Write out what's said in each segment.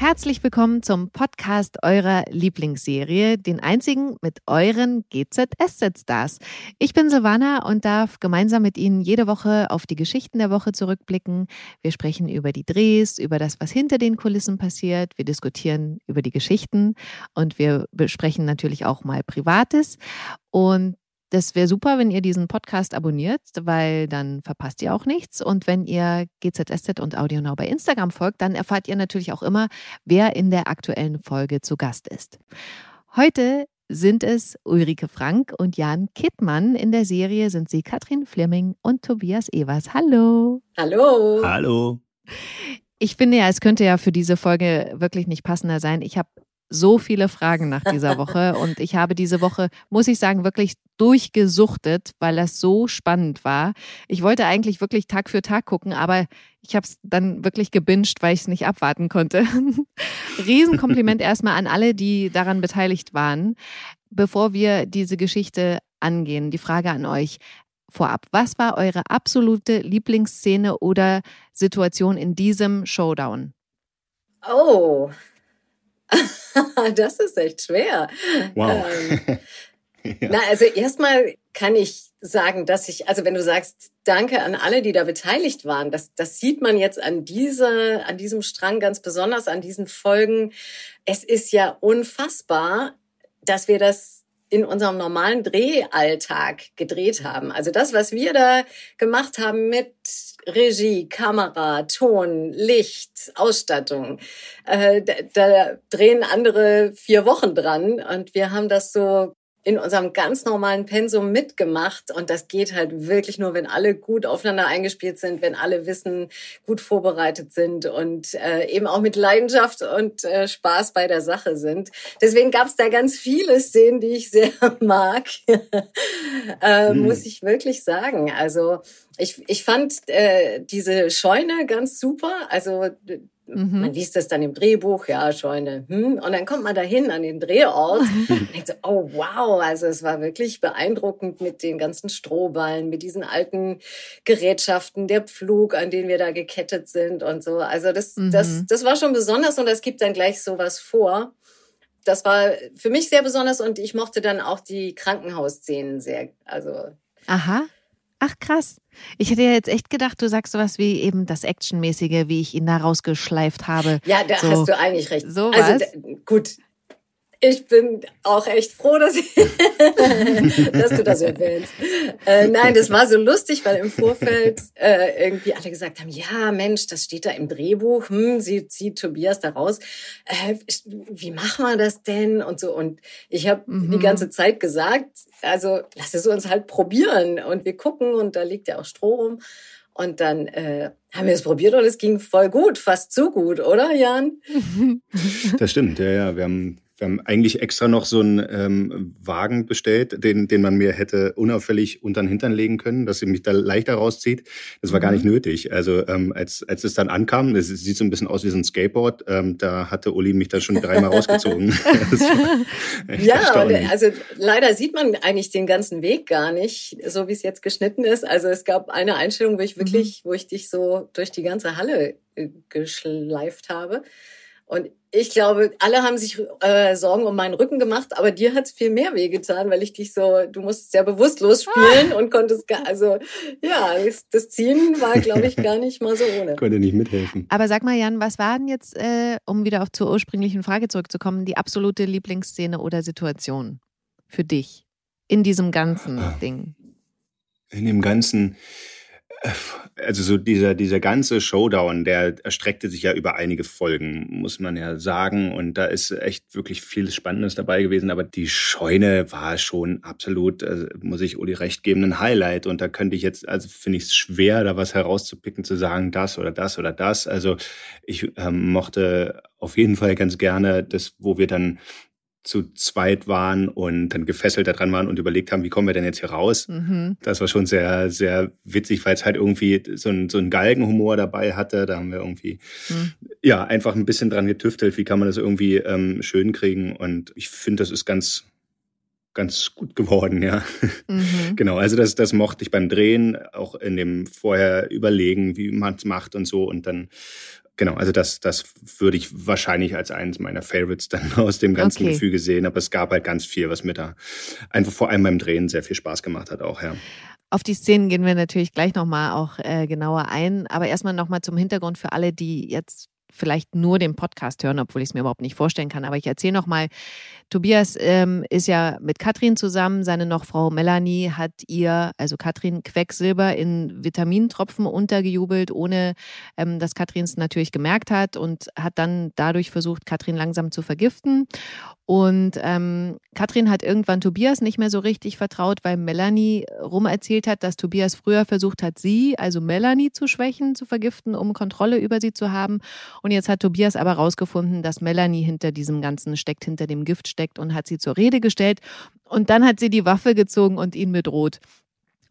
Herzlich willkommen zum Podcast eurer Lieblingsserie, den einzigen mit euren GZSZ-Stars. Ich bin Silvana und darf gemeinsam mit Ihnen jede Woche auf die Geschichten der Woche zurückblicken. Wir sprechen über die Drehs, über das, was hinter den Kulissen passiert. Wir diskutieren über die Geschichten und wir besprechen natürlich auch mal Privates. Und das wäre super, wenn ihr diesen Podcast abonniert, weil dann verpasst ihr auch nichts. Und wenn ihr GZSZ und AudioNow bei Instagram folgt, dann erfahrt ihr natürlich auch immer, wer in der aktuellen Folge zu Gast ist. Heute sind es Ulrike Frank und Jan Kittmann. In der Serie sind sie Katrin Fleming und Tobias Evers. Hallo. Hallo. Hallo. Ich finde ja, es könnte ja für diese Folge wirklich nicht passender sein. Ich habe so viele Fragen nach dieser Woche und ich habe diese Woche, muss ich sagen, wirklich durchgesuchtet, weil das so spannend war. Ich wollte eigentlich wirklich Tag für Tag gucken, aber ich habe es dann wirklich gebinged, weil ich es nicht abwarten konnte. Riesenkompliment erstmal an alle, die daran beteiligt waren. Bevor wir diese Geschichte angehen, die Frage an euch vorab. Was war eure absolute Lieblingsszene oder Situation in diesem Showdown? Oh, das ist echt schwer. Wow. Ähm, ja. Na, also erstmal kann ich sagen, dass ich, also wenn du sagst, danke an alle, die da beteiligt waren, das, das sieht man jetzt an dieser, an diesem Strang ganz besonders, an diesen Folgen. Es ist ja unfassbar, dass wir das in unserem normalen Drehalltag gedreht haben. Also das, was wir da gemacht haben mit Regie, Kamera, Ton, Licht, Ausstattung, äh, da, da drehen andere vier Wochen dran und wir haben das so in unserem ganz normalen Pensum mitgemacht. Und das geht halt wirklich nur, wenn alle gut aufeinander eingespielt sind, wenn alle Wissen, gut vorbereitet sind und äh, eben auch mit Leidenschaft und äh, Spaß bei der Sache sind. Deswegen gab es da ganz viele Szenen, die ich sehr mag, äh, hm. muss ich wirklich sagen. Also ich, ich fand äh, diese Scheune ganz super. Also Mhm. Man liest das dann im Drehbuch, ja, Scheune. Hm. Und dann kommt man dahin an den Drehort und denkt so, oh wow, also es war wirklich beeindruckend mit den ganzen Strohballen, mit diesen alten Gerätschaften, der Pflug, an den wir da gekettet sind und so. Also das, mhm. das, das war schon besonders und das gibt dann gleich sowas vor. Das war für mich sehr besonders und ich mochte dann auch die Krankenhausszenen sehr. Also Aha. Ach krass. Ich hätte ja jetzt echt gedacht, du sagst sowas wie eben das Actionmäßige, wie ich ihn da rausgeschleift habe. Ja, da so, hast du eigentlich recht. So also gut, ich bin auch echt froh, dass, ich, dass du das erwähnst. Äh, nein, das war so lustig, weil im Vorfeld äh, irgendwie alle gesagt haben, ja Mensch, das steht da im Drehbuch, hm, sie zieht Tobias da raus. Äh, wie machen wir das denn? Und so. Und ich habe mhm. die ganze Zeit gesagt, also lass es uns halt probieren und wir gucken und da liegt ja auch Stroh rum. Und dann äh, haben wir es probiert und es ging voll gut, fast zu gut, oder Jan? Das stimmt, ja, ja. Wir haben wir haben eigentlich extra noch so einen ähm, Wagen bestellt, den, den man mir hätte unauffällig unter den Hintern legen können, dass sie mich da leichter rauszieht. Das war mhm. gar nicht nötig. Also ähm, als, als es dann ankam, das sieht so ein bisschen aus wie so ein Skateboard, ähm, da hatte Uli mich dann schon dreimal rausgezogen. ja, also leider sieht man eigentlich den ganzen Weg gar nicht, so wie es jetzt geschnitten ist. Also es gab eine Einstellung, wo ich mhm. wirklich, mhm. wo ich dich so durch die ganze Halle äh, geschleift habe. Und ich glaube, alle haben sich äh, Sorgen um meinen Rücken gemacht, aber dir hat's viel mehr wehgetan, weil ich dich so, du musst sehr bewusstlos spielen und konntest, gar, also ja, das, das Ziehen war, glaube ich, gar nicht mal so ohne. Konnte nicht mithelfen. Aber sag mal, Jan, was war denn jetzt, äh, um wieder auf zur ursprünglichen Frage zurückzukommen, die absolute Lieblingsszene oder Situation für dich in diesem ganzen ah. Ding? In dem ganzen also so dieser, dieser ganze Showdown, der erstreckte sich ja über einige Folgen, muss man ja sagen. Und da ist echt wirklich viel Spannendes dabei gewesen. Aber die Scheune war schon absolut, also muss ich Uli recht geben, ein Highlight. Und da könnte ich jetzt, also finde ich es schwer, da was herauszupicken, zu sagen, das oder das oder das. Also ich ähm, mochte auf jeden Fall ganz gerne das, wo wir dann zu zweit waren und dann gefesselt da dran waren und überlegt haben, wie kommen wir denn jetzt hier raus? Mhm. Das war schon sehr, sehr witzig, weil es halt irgendwie so ein, so ein Galgenhumor dabei hatte. Da haben wir irgendwie, mhm. ja, einfach ein bisschen dran getüftelt, wie kann man das irgendwie ähm, schön kriegen. Und ich finde, das ist ganz, ganz gut geworden, ja. Mhm. Genau, also das, das mochte ich beim Drehen, auch in dem vorher überlegen, wie man es macht und so. Und dann, genau, also das, das würde ich wahrscheinlich als eines meiner Favorites dann aus dem ganzen okay. Gefüge sehen. Aber es gab halt ganz viel, was mir da einfach vor allem beim Drehen sehr viel Spaß gemacht hat auch, ja. Auf die Szenen gehen wir natürlich gleich nochmal auch äh, genauer ein. Aber erstmal nochmal zum Hintergrund für alle, die jetzt vielleicht nur den Podcast hören, obwohl ich es mir überhaupt nicht vorstellen kann. Aber ich erzähle nochmal, Tobias ähm, ist ja mit Katrin zusammen. Seine noch Frau Melanie hat ihr, also Katrin, Quecksilber in Vitamintropfen untergejubelt, ohne ähm, dass Katrin es natürlich gemerkt hat und hat dann dadurch versucht, Katrin langsam zu vergiften. Und ähm, Katrin hat irgendwann Tobias nicht mehr so richtig vertraut, weil Melanie rumerzählt hat, dass Tobias früher versucht hat, sie, also Melanie, zu schwächen, zu vergiften, um Kontrolle über sie zu haben. Und jetzt hat Tobias aber rausgefunden, dass Melanie hinter diesem Ganzen steckt, hinter dem Gift steckt und hat sie zur Rede gestellt. Und dann hat sie die Waffe gezogen und ihn bedroht.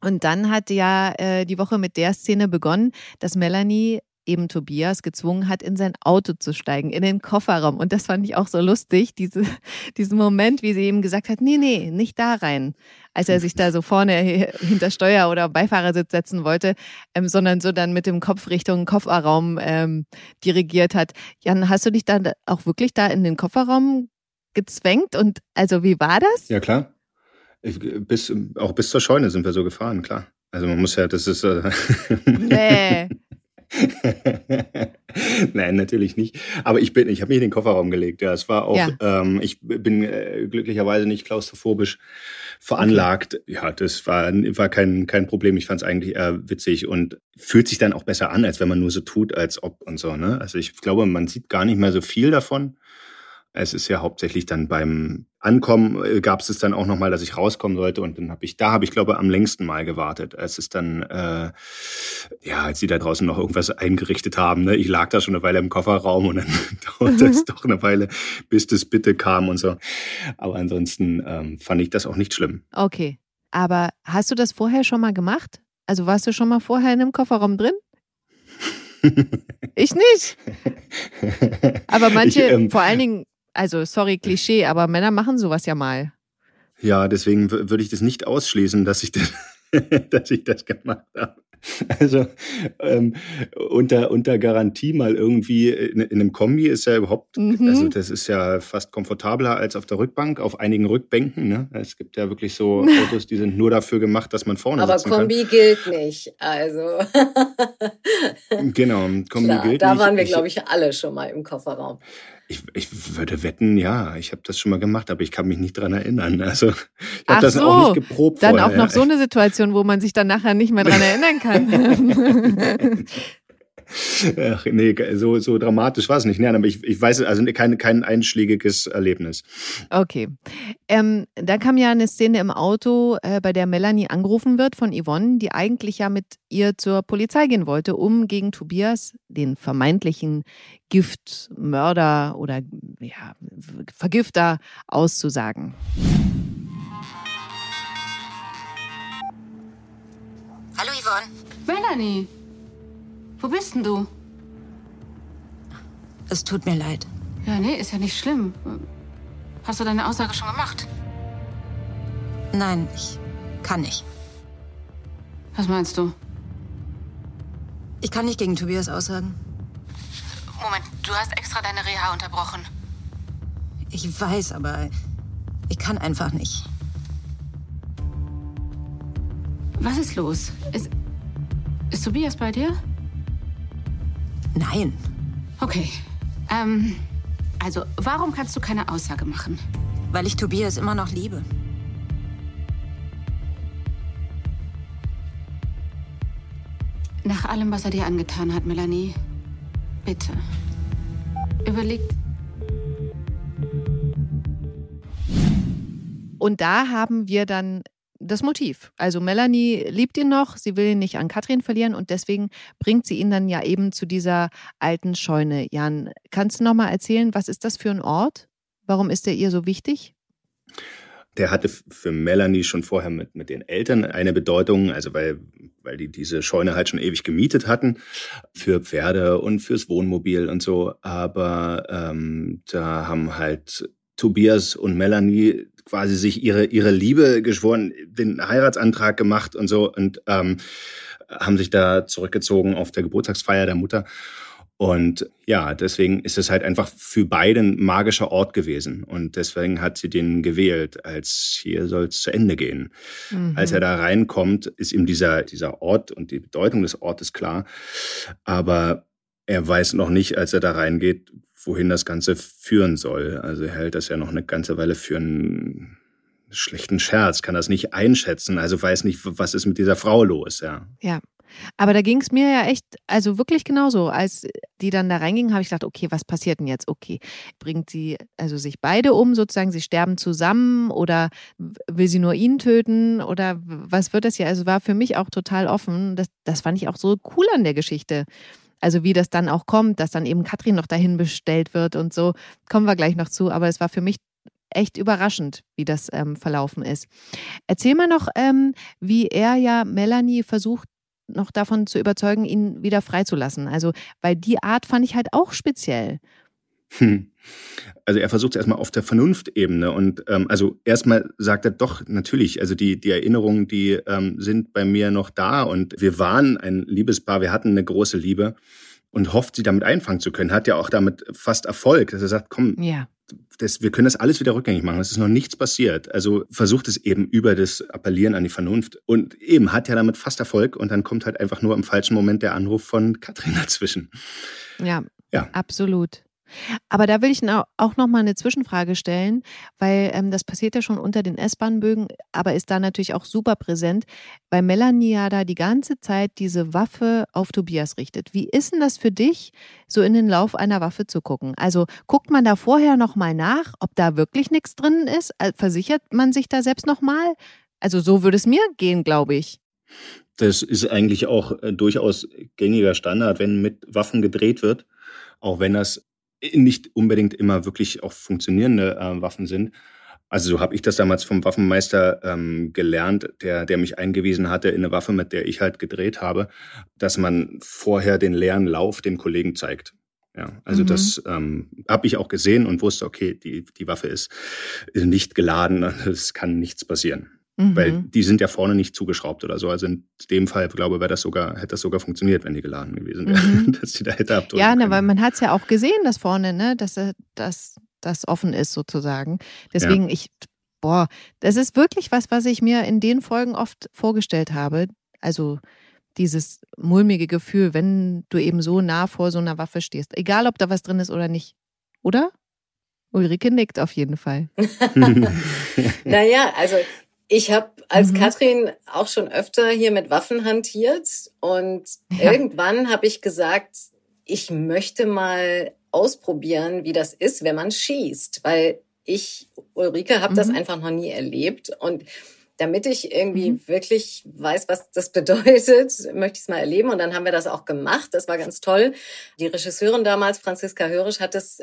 Und dann hat ja äh, die Woche mit der Szene begonnen, dass Melanie eben Tobias gezwungen hat, in sein Auto zu steigen, in den Kofferraum. Und das fand ich auch so lustig, diese, diesen Moment, wie sie ihm gesagt hat, nee, nee, nicht da rein. Als er sich da so vorne hinter Steuer oder Beifahrersitz setzen wollte, ähm, sondern so dann mit dem Kopf Richtung Kofferraum ähm, dirigiert hat. Jan, hast du dich dann auch wirklich da in den Kofferraum gezwängt? Und also wie war das? Ja, klar. Ich, bis, auch bis zur Scheune sind wir so gefahren, klar. Also man muss ja, das ist. Äh nee. Nein, natürlich nicht. Aber ich bin, ich habe mich in den Kofferraum gelegt. Ja, es war auch. Ja. Ähm, ich bin äh, glücklicherweise nicht klaustrophobisch veranlagt. Okay. Ja, das war, war kein, kein Problem. Ich fand es eigentlich eher witzig und fühlt sich dann auch besser an, als wenn man nur so tut, als ob und so. Ne? Also ich glaube, man sieht gar nicht mehr so viel davon. Es ist ja hauptsächlich dann beim Ankommen äh, gab es es dann auch nochmal, dass ich rauskommen sollte und dann habe ich, da habe ich glaube am längsten mal gewartet, als es dann, äh, ja, als sie da draußen noch irgendwas eingerichtet haben. Ne? Ich lag da schon eine Weile im Kofferraum und dann dauerte es doch eine Weile, bis das bitte kam und so. Aber ansonsten ähm, fand ich das auch nicht schlimm. Okay, aber hast du das vorher schon mal gemacht? Also warst du schon mal vorher in einem Kofferraum drin? ich nicht. Aber manche, ich, ähm, vor allen Dingen also sorry, Klischee, aber Männer machen sowas ja mal. Ja, deswegen würde ich das nicht ausschließen, dass ich das, dass ich das gemacht habe. Also ähm, unter, unter Garantie mal irgendwie in, in, einem Kombi ist ja überhaupt, mhm. also das ist ja fast komfortabler als auf der Rückbank, auf einigen Rückbänken. Ne? Es gibt ja wirklich so Autos, die sind nur dafür gemacht, dass man vorne Aber sitzen Kombi kann. gilt nicht, also. genau, Kombi Klar, gilt da nicht. Da waren wir, glaube ich, alle schon mal im Kofferraum. Ich, ich würde wetten, ja, ich habe das schon mal gemacht, aber ich kann mich nicht dran erinnern. Also ich habe das so, auch nicht geprobt. Dann vorher. auch noch so eine Situation, wo man sich dann nachher nicht mehr dran erinnern kann. Ach, nee, so, so dramatisch war es nicht. Nein, aber ich, ich weiß, also kein, kein einschlägiges Erlebnis. Okay. Ähm, da kam ja eine Szene im Auto, äh, bei der Melanie angerufen wird von Yvonne, die eigentlich ja mit ihr zur Polizei gehen wollte, um gegen Tobias, den vermeintlichen Giftmörder oder ja, Vergifter, auszusagen. Hallo Yvonne. Melanie. Wo bist denn du? Es tut mir leid. Ja, nee, ist ja nicht schlimm. Hast du deine Aussage schon gemacht? Nein, ich kann nicht. Was meinst du? Ich kann nicht gegen Tobias aussagen. Moment, du hast extra deine Reha unterbrochen. Ich weiß, aber ich kann einfach nicht. Was ist los? Ist, ist Tobias bei dir? Nein. Okay. Ähm, also, warum kannst du keine Aussage machen? Weil ich Tobias immer noch liebe. Nach allem, was er dir angetan hat, Melanie, bitte. Überleg. Und da haben wir dann das Motiv. Also Melanie liebt ihn noch, sie will ihn nicht an Katrin verlieren und deswegen bringt sie ihn dann ja eben zu dieser alten Scheune. Jan, kannst du noch mal erzählen, was ist das für ein Ort? Warum ist er ihr so wichtig? Der hatte für Melanie schon vorher mit, mit den Eltern eine Bedeutung, also weil, weil die diese Scheune halt schon ewig gemietet hatten für Pferde und fürs Wohnmobil und so. Aber ähm, da haben halt Tobias und Melanie quasi sich ihre, ihre Liebe geschworen, den Heiratsantrag gemacht und so und ähm, haben sich da zurückgezogen auf der Geburtstagsfeier der Mutter. Und ja, deswegen ist es halt einfach für beide ein magischer Ort gewesen. Und deswegen hat sie den gewählt, als hier soll es zu Ende gehen. Mhm. Als er da reinkommt, ist ihm dieser, dieser Ort und die Bedeutung des Ortes klar. Aber er weiß noch nicht, als er da reingeht, wohin das Ganze führen soll. Also er hält das ja noch eine ganze Weile für einen schlechten Scherz, kann das nicht einschätzen, also weiß nicht, was ist mit dieser Frau los, ja. Ja. Aber da ging es mir ja echt, also wirklich genauso. Als die dann da reingingen, habe ich gedacht, okay, was passiert denn jetzt? Okay, bringt sie also sich beide um, sozusagen, sie sterben zusammen oder will sie nur ihn töten oder was wird das hier? Also war für mich auch total offen. Das, das fand ich auch so cool an der Geschichte. Also wie das dann auch kommt, dass dann eben Katrin noch dahin bestellt wird und so, kommen wir gleich noch zu. Aber es war für mich echt überraschend, wie das ähm, verlaufen ist. Erzähl mal noch, ähm, wie er ja Melanie versucht, noch davon zu überzeugen, ihn wieder freizulassen. Also, weil die Art fand ich halt auch speziell. Hm. Also er versucht es erstmal auf der Vernunftebene und ähm, also erstmal sagt er doch natürlich, also die die Erinnerungen, die ähm, sind bei mir noch da und wir waren ein Liebespaar, wir hatten eine große Liebe und hofft, sie damit einfangen zu können, hat ja auch damit fast Erfolg, dass er sagt, komm, ja. das, wir können das alles wieder rückgängig machen, es ist noch nichts passiert. Also versucht es eben über das Appellieren an die Vernunft und eben hat ja damit fast Erfolg und dann kommt halt einfach nur im falschen Moment der Anruf von Katrin dazwischen. Ja, ja. absolut. Aber da will ich auch noch mal eine Zwischenfrage stellen, weil ähm, das passiert ja schon unter den S-Bahn-Bögen, aber ist da natürlich auch super präsent, weil Melanie ja da die ganze Zeit diese Waffe auf Tobias richtet. Wie ist denn das für dich, so in den Lauf einer Waffe zu gucken? Also guckt man da vorher noch mal nach, ob da wirklich nichts drin ist? Äh, versichert man sich da selbst noch mal? Also so würde es mir gehen, glaube ich. Das ist eigentlich auch äh, durchaus gängiger Standard, wenn mit Waffen gedreht wird, auch wenn das nicht unbedingt immer wirklich auch funktionierende äh, Waffen sind. Also so habe ich das damals vom Waffenmeister ähm, gelernt, der, der mich eingewiesen hatte in eine Waffe, mit der ich halt gedreht habe, dass man vorher den leeren Lauf dem Kollegen zeigt. Ja, also mhm. das ähm, habe ich auch gesehen und wusste, okay, die, die Waffe ist, ist nicht geladen, es kann nichts passieren. Mhm. Weil die sind ja vorne nicht zugeschraubt oder so. Also in dem Fall, glaube ich, wäre das sogar, hätte das sogar funktioniert, wenn die geladen gewesen wären, mhm. dass die da hätte abdrücken Ja, ne, weil man hat es ja auch gesehen, dass vorne, ne, dass das, das offen ist sozusagen. Deswegen, ja. ich, boah, das ist wirklich was, was ich mir in den Folgen oft vorgestellt habe. Also dieses mulmige Gefühl, wenn du eben so nah vor so einer Waffe stehst. Egal, ob da was drin ist oder nicht. Oder? Ulrike nickt auf jeden Fall. naja, also ich habe als mhm. Katrin auch schon öfter hier mit Waffen hantiert und ja. irgendwann habe ich gesagt, ich möchte mal ausprobieren, wie das ist, wenn man schießt, weil ich, Ulrike, habe mhm. das einfach noch nie erlebt und damit ich irgendwie mhm. wirklich weiß, was das bedeutet, möchte ich es mal erleben. Und dann haben wir das auch gemacht. Das war ganz toll. Die Regisseurin damals, Franziska Hörisch, hat es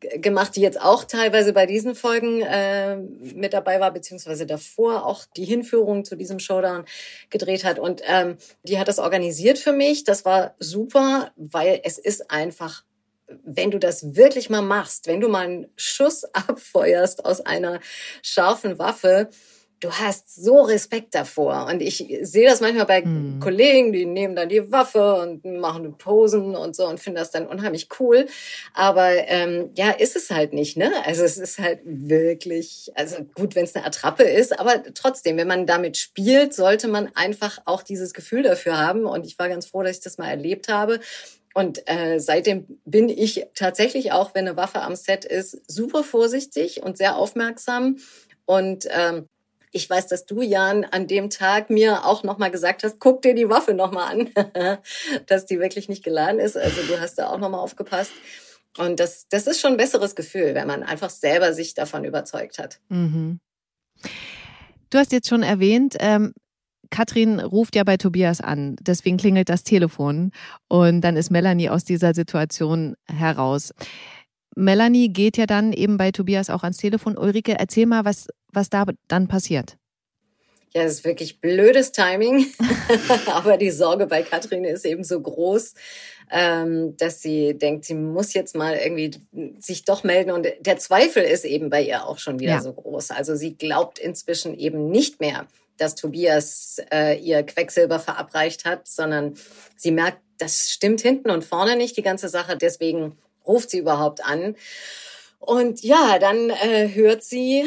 gemacht, die jetzt auch teilweise bei diesen Folgen äh, mit dabei war, beziehungsweise davor auch die Hinführung zu diesem Showdown gedreht hat. Und ähm, die hat das organisiert für mich. Das war super, weil es ist einfach wenn du das wirklich mal machst, wenn du mal einen Schuss abfeuerst aus einer scharfen Waffe, du hast so Respekt davor. Und ich sehe das manchmal bei mhm. Kollegen, die nehmen dann die Waffe und machen Posen und so und finden das dann unheimlich cool. Aber ähm, ja, ist es halt nicht, ne? Also es ist halt wirklich, also gut, wenn es eine Attrappe ist, aber trotzdem, wenn man damit spielt, sollte man einfach auch dieses Gefühl dafür haben. Und ich war ganz froh, dass ich das mal erlebt habe. Und äh, seitdem bin ich tatsächlich auch, wenn eine Waffe am Set ist, super vorsichtig und sehr aufmerksam. Und ähm, ich weiß, dass du, Jan, an dem Tag mir auch nochmal gesagt hast, guck dir die Waffe nochmal an, dass die wirklich nicht geladen ist. Also du hast da auch nochmal aufgepasst. Und das, das ist schon ein besseres Gefühl, wenn man einfach selber sich davon überzeugt hat. Mhm. Du hast jetzt schon erwähnt, ähm, Katrin ruft ja bei Tobias an, deswegen klingelt das Telefon und dann ist Melanie aus dieser Situation heraus. Melanie geht ja dann eben bei Tobias auch ans Telefon. Ulrike, erzähl mal, was, was da dann passiert. Ja, das ist wirklich blödes Timing. Aber die Sorge bei Katrin ist eben so groß, ähm, dass sie denkt, sie muss jetzt mal irgendwie sich doch melden. Und der Zweifel ist eben bei ihr auch schon wieder ja. so groß. Also sie glaubt inzwischen eben nicht mehr, dass Tobias äh, ihr Quecksilber verabreicht hat, sondern sie merkt, das stimmt hinten und vorne nicht, die ganze Sache. Deswegen ruft sie überhaupt an. Und ja, dann äh, hört sie,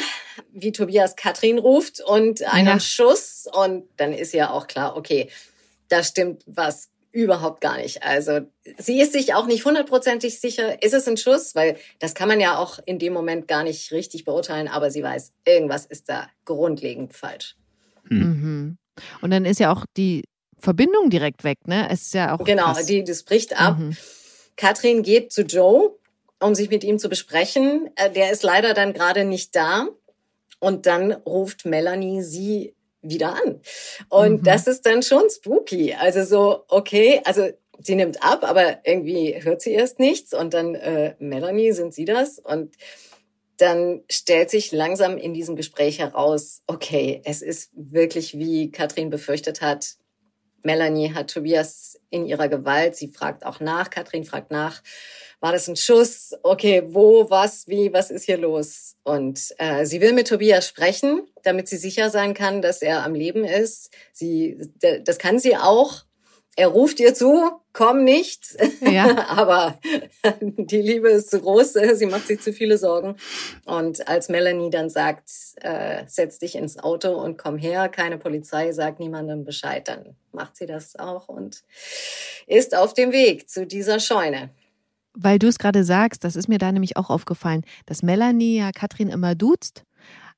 wie Tobias Katrin ruft und einen ja. Schuss. Und dann ist ja auch klar, okay, da stimmt was überhaupt gar nicht. Also sie ist sich auch nicht hundertprozentig sicher, ist es ein Schuss, weil das kann man ja auch in dem Moment gar nicht richtig beurteilen, aber sie weiß, irgendwas ist da grundlegend falsch. Hm. Mhm. Und dann ist ja auch die Verbindung direkt weg, ne? Es ist ja auch. Genau, die, das bricht ab. Mhm. Katrin geht zu Joe, um sich mit ihm zu besprechen. Äh, der ist leider dann gerade nicht da. Und dann ruft Melanie sie wieder an. Und mhm. das ist dann schon spooky. Also so, okay, also sie nimmt ab, aber irgendwie hört sie erst nichts. Und dann, äh, Melanie, sind Sie das? Und dann stellt sich langsam in diesem Gespräch heraus, okay, es ist wirklich, wie Katrin befürchtet hat. Melanie hat Tobias in ihrer Gewalt. Sie fragt auch nach. Katrin fragt nach. War das ein Schuss? Okay, wo, was, wie, was ist hier los? Und äh, sie will mit Tobias sprechen, damit sie sicher sein kann, dass er am Leben ist. Sie, das kann sie auch er ruft ihr zu, komm nicht. Ja. Aber die Liebe ist zu groß, sie macht sich zu viele Sorgen. Und als Melanie dann sagt, äh, setz dich ins Auto und komm her, keine Polizei, sagt niemandem Bescheid, dann macht sie das auch und ist auf dem Weg zu dieser Scheune. Weil du es gerade sagst, das ist mir da nämlich auch aufgefallen, dass Melanie ja Katrin immer duzt,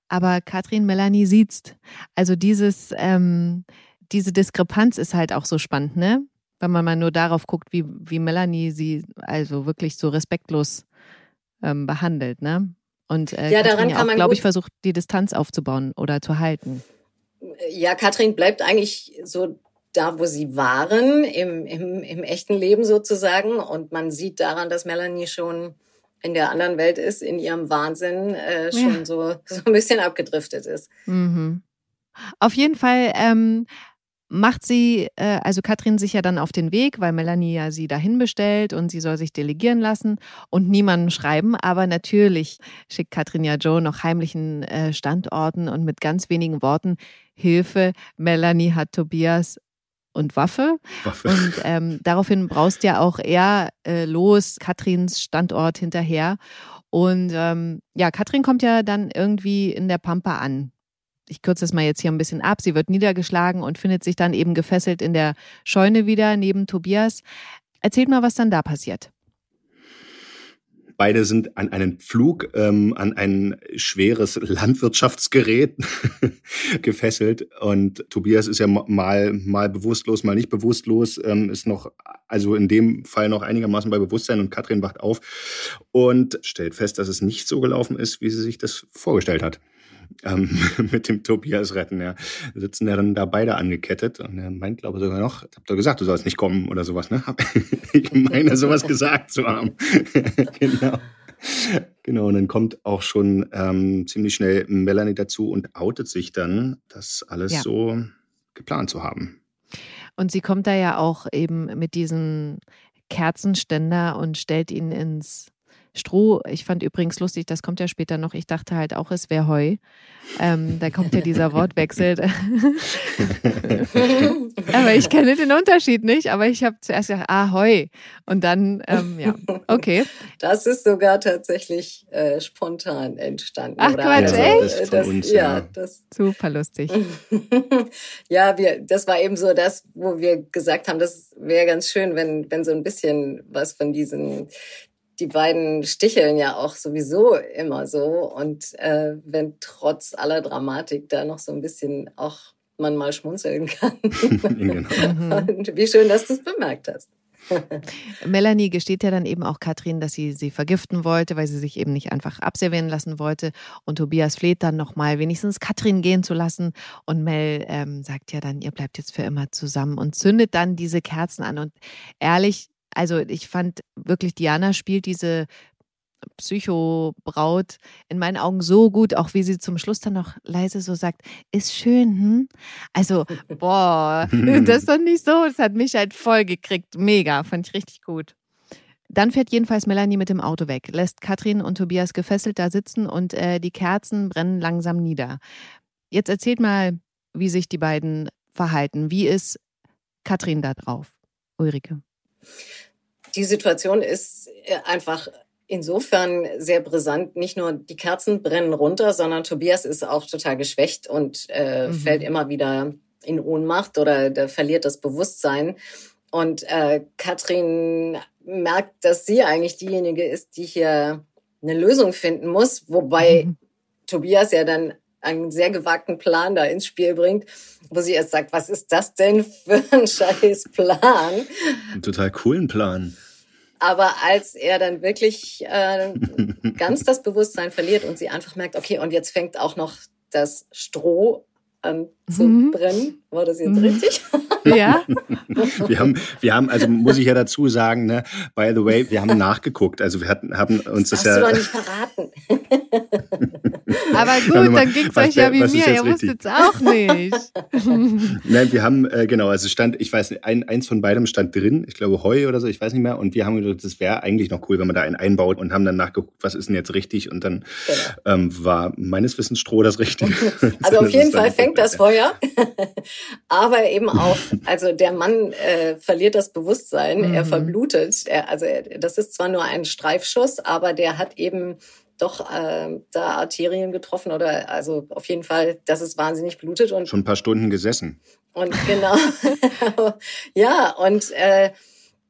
aber Katrin Melanie sieht's. Also dieses, ähm, diese Diskrepanz ist halt auch so spannend, ne? Wenn man mal nur darauf guckt, wie, wie Melanie sie also wirklich so respektlos ähm, behandelt, ne? Und äh, ja, daran kann man, glaube ich, versucht, die Distanz aufzubauen oder zu halten. Ja, Katrin bleibt eigentlich so da, wo sie waren, im, im, im echten Leben sozusagen. Und man sieht daran, dass Melanie schon in der anderen Welt ist, in ihrem Wahnsinn, äh, schon ja. so, so ein bisschen abgedriftet ist. Mhm. Auf jeden Fall ähm, macht sie, äh, also Katrin sich ja dann auf den Weg, weil Melanie ja sie dahin bestellt und sie soll sich delegieren lassen und niemandem schreiben. Aber natürlich schickt Katrin ja Joe noch heimlichen äh, Standorten und mit ganz wenigen Worten Hilfe. Melanie hat Tobias und Waffe. Waffe. Und ähm, daraufhin braust ja auch er äh, los, Katrins Standort hinterher. Und ähm, ja, Katrin kommt ja dann irgendwie in der Pampa an ich kürze es mal jetzt hier ein bisschen ab, sie wird niedergeschlagen und findet sich dann eben gefesselt in der Scheune wieder neben Tobias. Erzählt mal, was dann da passiert. Beide sind an einen Pflug, ähm, an ein schweres Landwirtschaftsgerät gefesselt. Und Tobias ist ja mal, mal bewusstlos, mal nicht bewusstlos, ähm, ist noch, also in dem Fall noch einigermaßen bei Bewusstsein und Katrin wacht auf und stellt fest, dass es nicht so gelaufen ist, wie sie sich das vorgestellt hat ähm, mit dem Tobias retten. Ja. Sitzen ja dann da beide angekettet und er meint, glaube ich, sogar noch, habt ihr gesagt, du sollst nicht kommen oder sowas, ne? ich meine, sowas gesagt zu haben. genau. Genau, und dann kommt auch schon ähm, ziemlich schnell Melanie dazu und outet sich dann, das alles ja. so geplant zu haben. Und sie kommt da ja auch eben mit diesem Kerzenständer und stellt ihn ins Stroh, ich fand übrigens lustig, das kommt ja später noch, ich dachte halt auch, es wäre Heu. Ähm, da kommt ja dieser Wortwechsel. aber ich kenne den Unterschied nicht, aber ich habe zuerst gesagt, ah, Heu. Und dann, ähm, ja, okay. Das ist sogar tatsächlich äh, spontan entstanden. Ach oder? Quatsch, also, echt? Das, uns, ja, ja, das. Super lustig. ja, wir, das war eben so das, wo wir gesagt haben, das wäre ganz schön, wenn, wenn so ein bisschen was von diesen die beiden sticheln ja auch sowieso immer so. Und äh, wenn trotz aller Dramatik da noch so ein bisschen auch man mal schmunzeln kann. genau. Und wie schön, dass du es bemerkt hast. Melanie gesteht ja dann eben auch Katrin, dass sie sie vergiften wollte, weil sie sich eben nicht einfach abservieren lassen wollte. Und Tobias fleht dann nochmal, wenigstens Katrin gehen zu lassen. Und Mel ähm, sagt ja dann, ihr bleibt jetzt für immer zusammen und zündet dann diese Kerzen an. Und ehrlich, also ich fand wirklich, Diana spielt diese Psychobraut in meinen Augen so gut, auch wie sie zum Schluss dann noch leise so sagt, ist schön, hm? Also, boah, das ist doch nicht so. Das hat mich halt voll gekriegt. Mega, fand ich richtig gut. Dann fährt jedenfalls Melanie mit dem Auto weg, lässt Katrin und Tobias gefesselt da sitzen und äh, die Kerzen brennen langsam nieder. Jetzt erzählt mal, wie sich die beiden verhalten. Wie ist Katrin da drauf? Ulrike. Die Situation ist äh, einfach insofern sehr brisant. Nicht nur die Kerzen brennen runter, sondern Tobias ist auch total geschwächt und äh, mhm. fällt immer wieder in Ohnmacht oder der verliert das Bewusstsein. Und äh, Katrin merkt, dass sie eigentlich diejenige ist, die hier eine Lösung finden muss, wobei mhm. Tobias ja dann einen sehr gewagten Plan da ins Spiel bringt, wo sie erst sagt, was ist das denn für ein scheiß Plan? Einen total coolen Plan. Aber als er dann wirklich äh, ganz das Bewusstsein verliert und sie einfach merkt, okay, und jetzt fängt auch noch das Stroh an zu mhm. brennen. War das jetzt mhm. richtig? Ja. wir haben, wir haben, also muss ich ja dazu sagen, ne, by the way, wir haben nachgeguckt. Also wir hatten, haben uns das, das ja. Du doch nicht verraten. Aber gut, dann ging es euch ja wie mir. Ihr wusstet es auch nicht. Nein, wir haben, äh, genau, also stand, ich weiß nicht, ein, eins von beidem stand drin, ich glaube Heu oder so, ich weiß nicht mehr. Und wir haben gedacht, das wäre eigentlich noch cool, wenn man da einen einbaut und haben dann nachgeguckt, was ist denn jetzt richtig. Und dann genau. ähm, war meines Wissens Stroh das Richtige. also auf jeden Fall fängt das Feuer. Aber eben auch, also der Mann äh, verliert das Bewusstsein, mhm. er verblutet. Er, also er, das ist zwar nur ein Streifschuss, aber der hat eben doch äh, da Arterien getroffen oder also auf jeden Fall, dass es wahnsinnig blutet und schon ein paar Stunden gesessen. Und genau, ja und äh,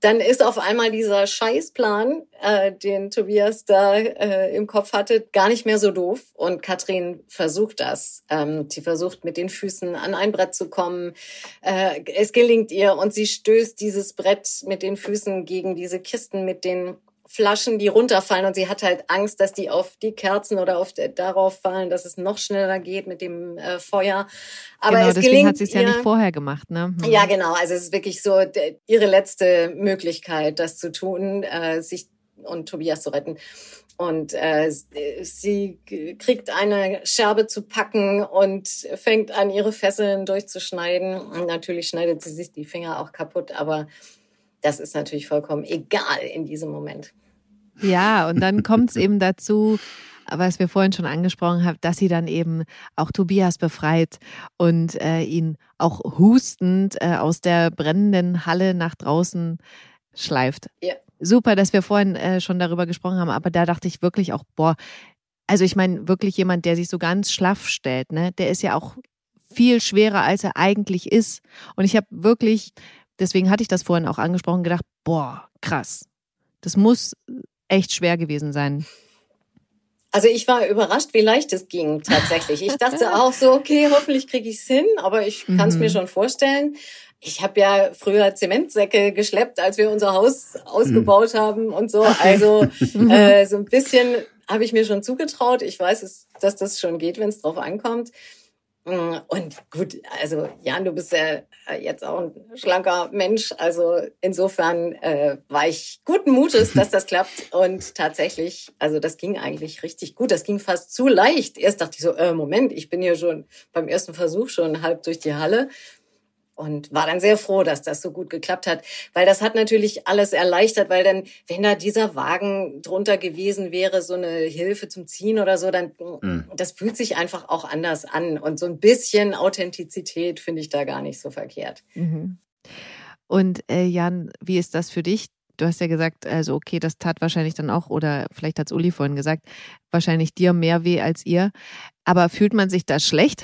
dann ist auf einmal dieser Scheißplan, äh, den Tobias da äh, im Kopf hatte, gar nicht mehr so doof. Und Katrin versucht das. Ähm, sie versucht mit den Füßen an ein Brett zu kommen. Äh, es gelingt ihr und sie stößt dieses Brett mit den Füßen gegen diese Kisten mit den Flaschen, die runterfallen und sie hat halt Angst, dass die auf die Kerzen oder auf der, darauf fallen, dass es noch schneller geht mit dem äh, Feuer. Aber genau, es deswegen gelingt hat sie es ja nicht vorher gemacht, ne? Mhm. Ja, genau. Also es ist wirklich so ihre letzte Möglichkeit, das zu tun, äh, sich und Tobias zu retten. Und äh, sie kriegt eine Scherbe zu packen und fängt an, ihre Fesseln durchzuschneiden. Und natürlich schneidet sie sich die Finger auch kaputt, aber das ist natürlich vollkommen egal in diesem Moment. Ja, und dann kommt es eben dazu, was wir vorhin schon angesprochen haben, dass sie dann eben auch Tobias befreit und äh, ihn auch hustend äh, aus der brennenden Halle nach draußen schleift. Ja. Super, dass wir vorhin äh, schon darüber gesprochen haben, aber da dachte ich wirklich auch, boah, also ich meine, wirklich jemand, der sich so ganz schlaff stellt, ne, der ist ja auch viel schwerer, als er eigentlich ist. Und ich habe wirklich, deswegen hatte ich das vorhin auch angesprochen, gedacht, boah, krass. Das muss echt schwer gewesen sein. Also ich war überrascht, wie leicht es ging tatsächlich. Ich dachte auch so, okay, hoffentlich kriege ich es hin, aber ich kann es mhm. mir schon vorstellen. Ich habe ja früher Zementsäcke geschleppt, als wir unser Haus ausgebaut mhm. haben und so. Also äh, so ein bisschen habe ich mir schon zugetraut. Ich weiß, dass das schon geht, wenn es drauf ankommt. Mm, und gut, also Jan, du bist ja äh, jetzt auch ein schlanker Mensch. Also insofern äh, war ich guten Mutes, dass das klappt. Und tatsächlich, also das ging eigentlich richtig gut. Das ging fast zu leicht. Erst dachte ich so, äh, Moment, ich bin hier schon beim ersten Versuch schon halb durch die Halle und war dann sehr froh, dass das so gut geklappt hat, weil das hat natürlich alles erleichtert, weil dann, wenn da dieser Wagen drunter gewesen wäre, so eine Hilfe zum Ziehen oder so, dann, mhm. das fühlt sich einfach auch anders an und so ein bisschen Authentizität finde ich da gar nicht so verkehrt. Mhm. Und äh, Jan, wie ist das für dich? Du hast ja gesagt, also okay, das tat wahrscheinlich dann auch, oder vielleicht hat es Uli vorhin gesagt, wahrscheinlich dir mehr weh als ihr. Aber fühlt man sich da schlecht?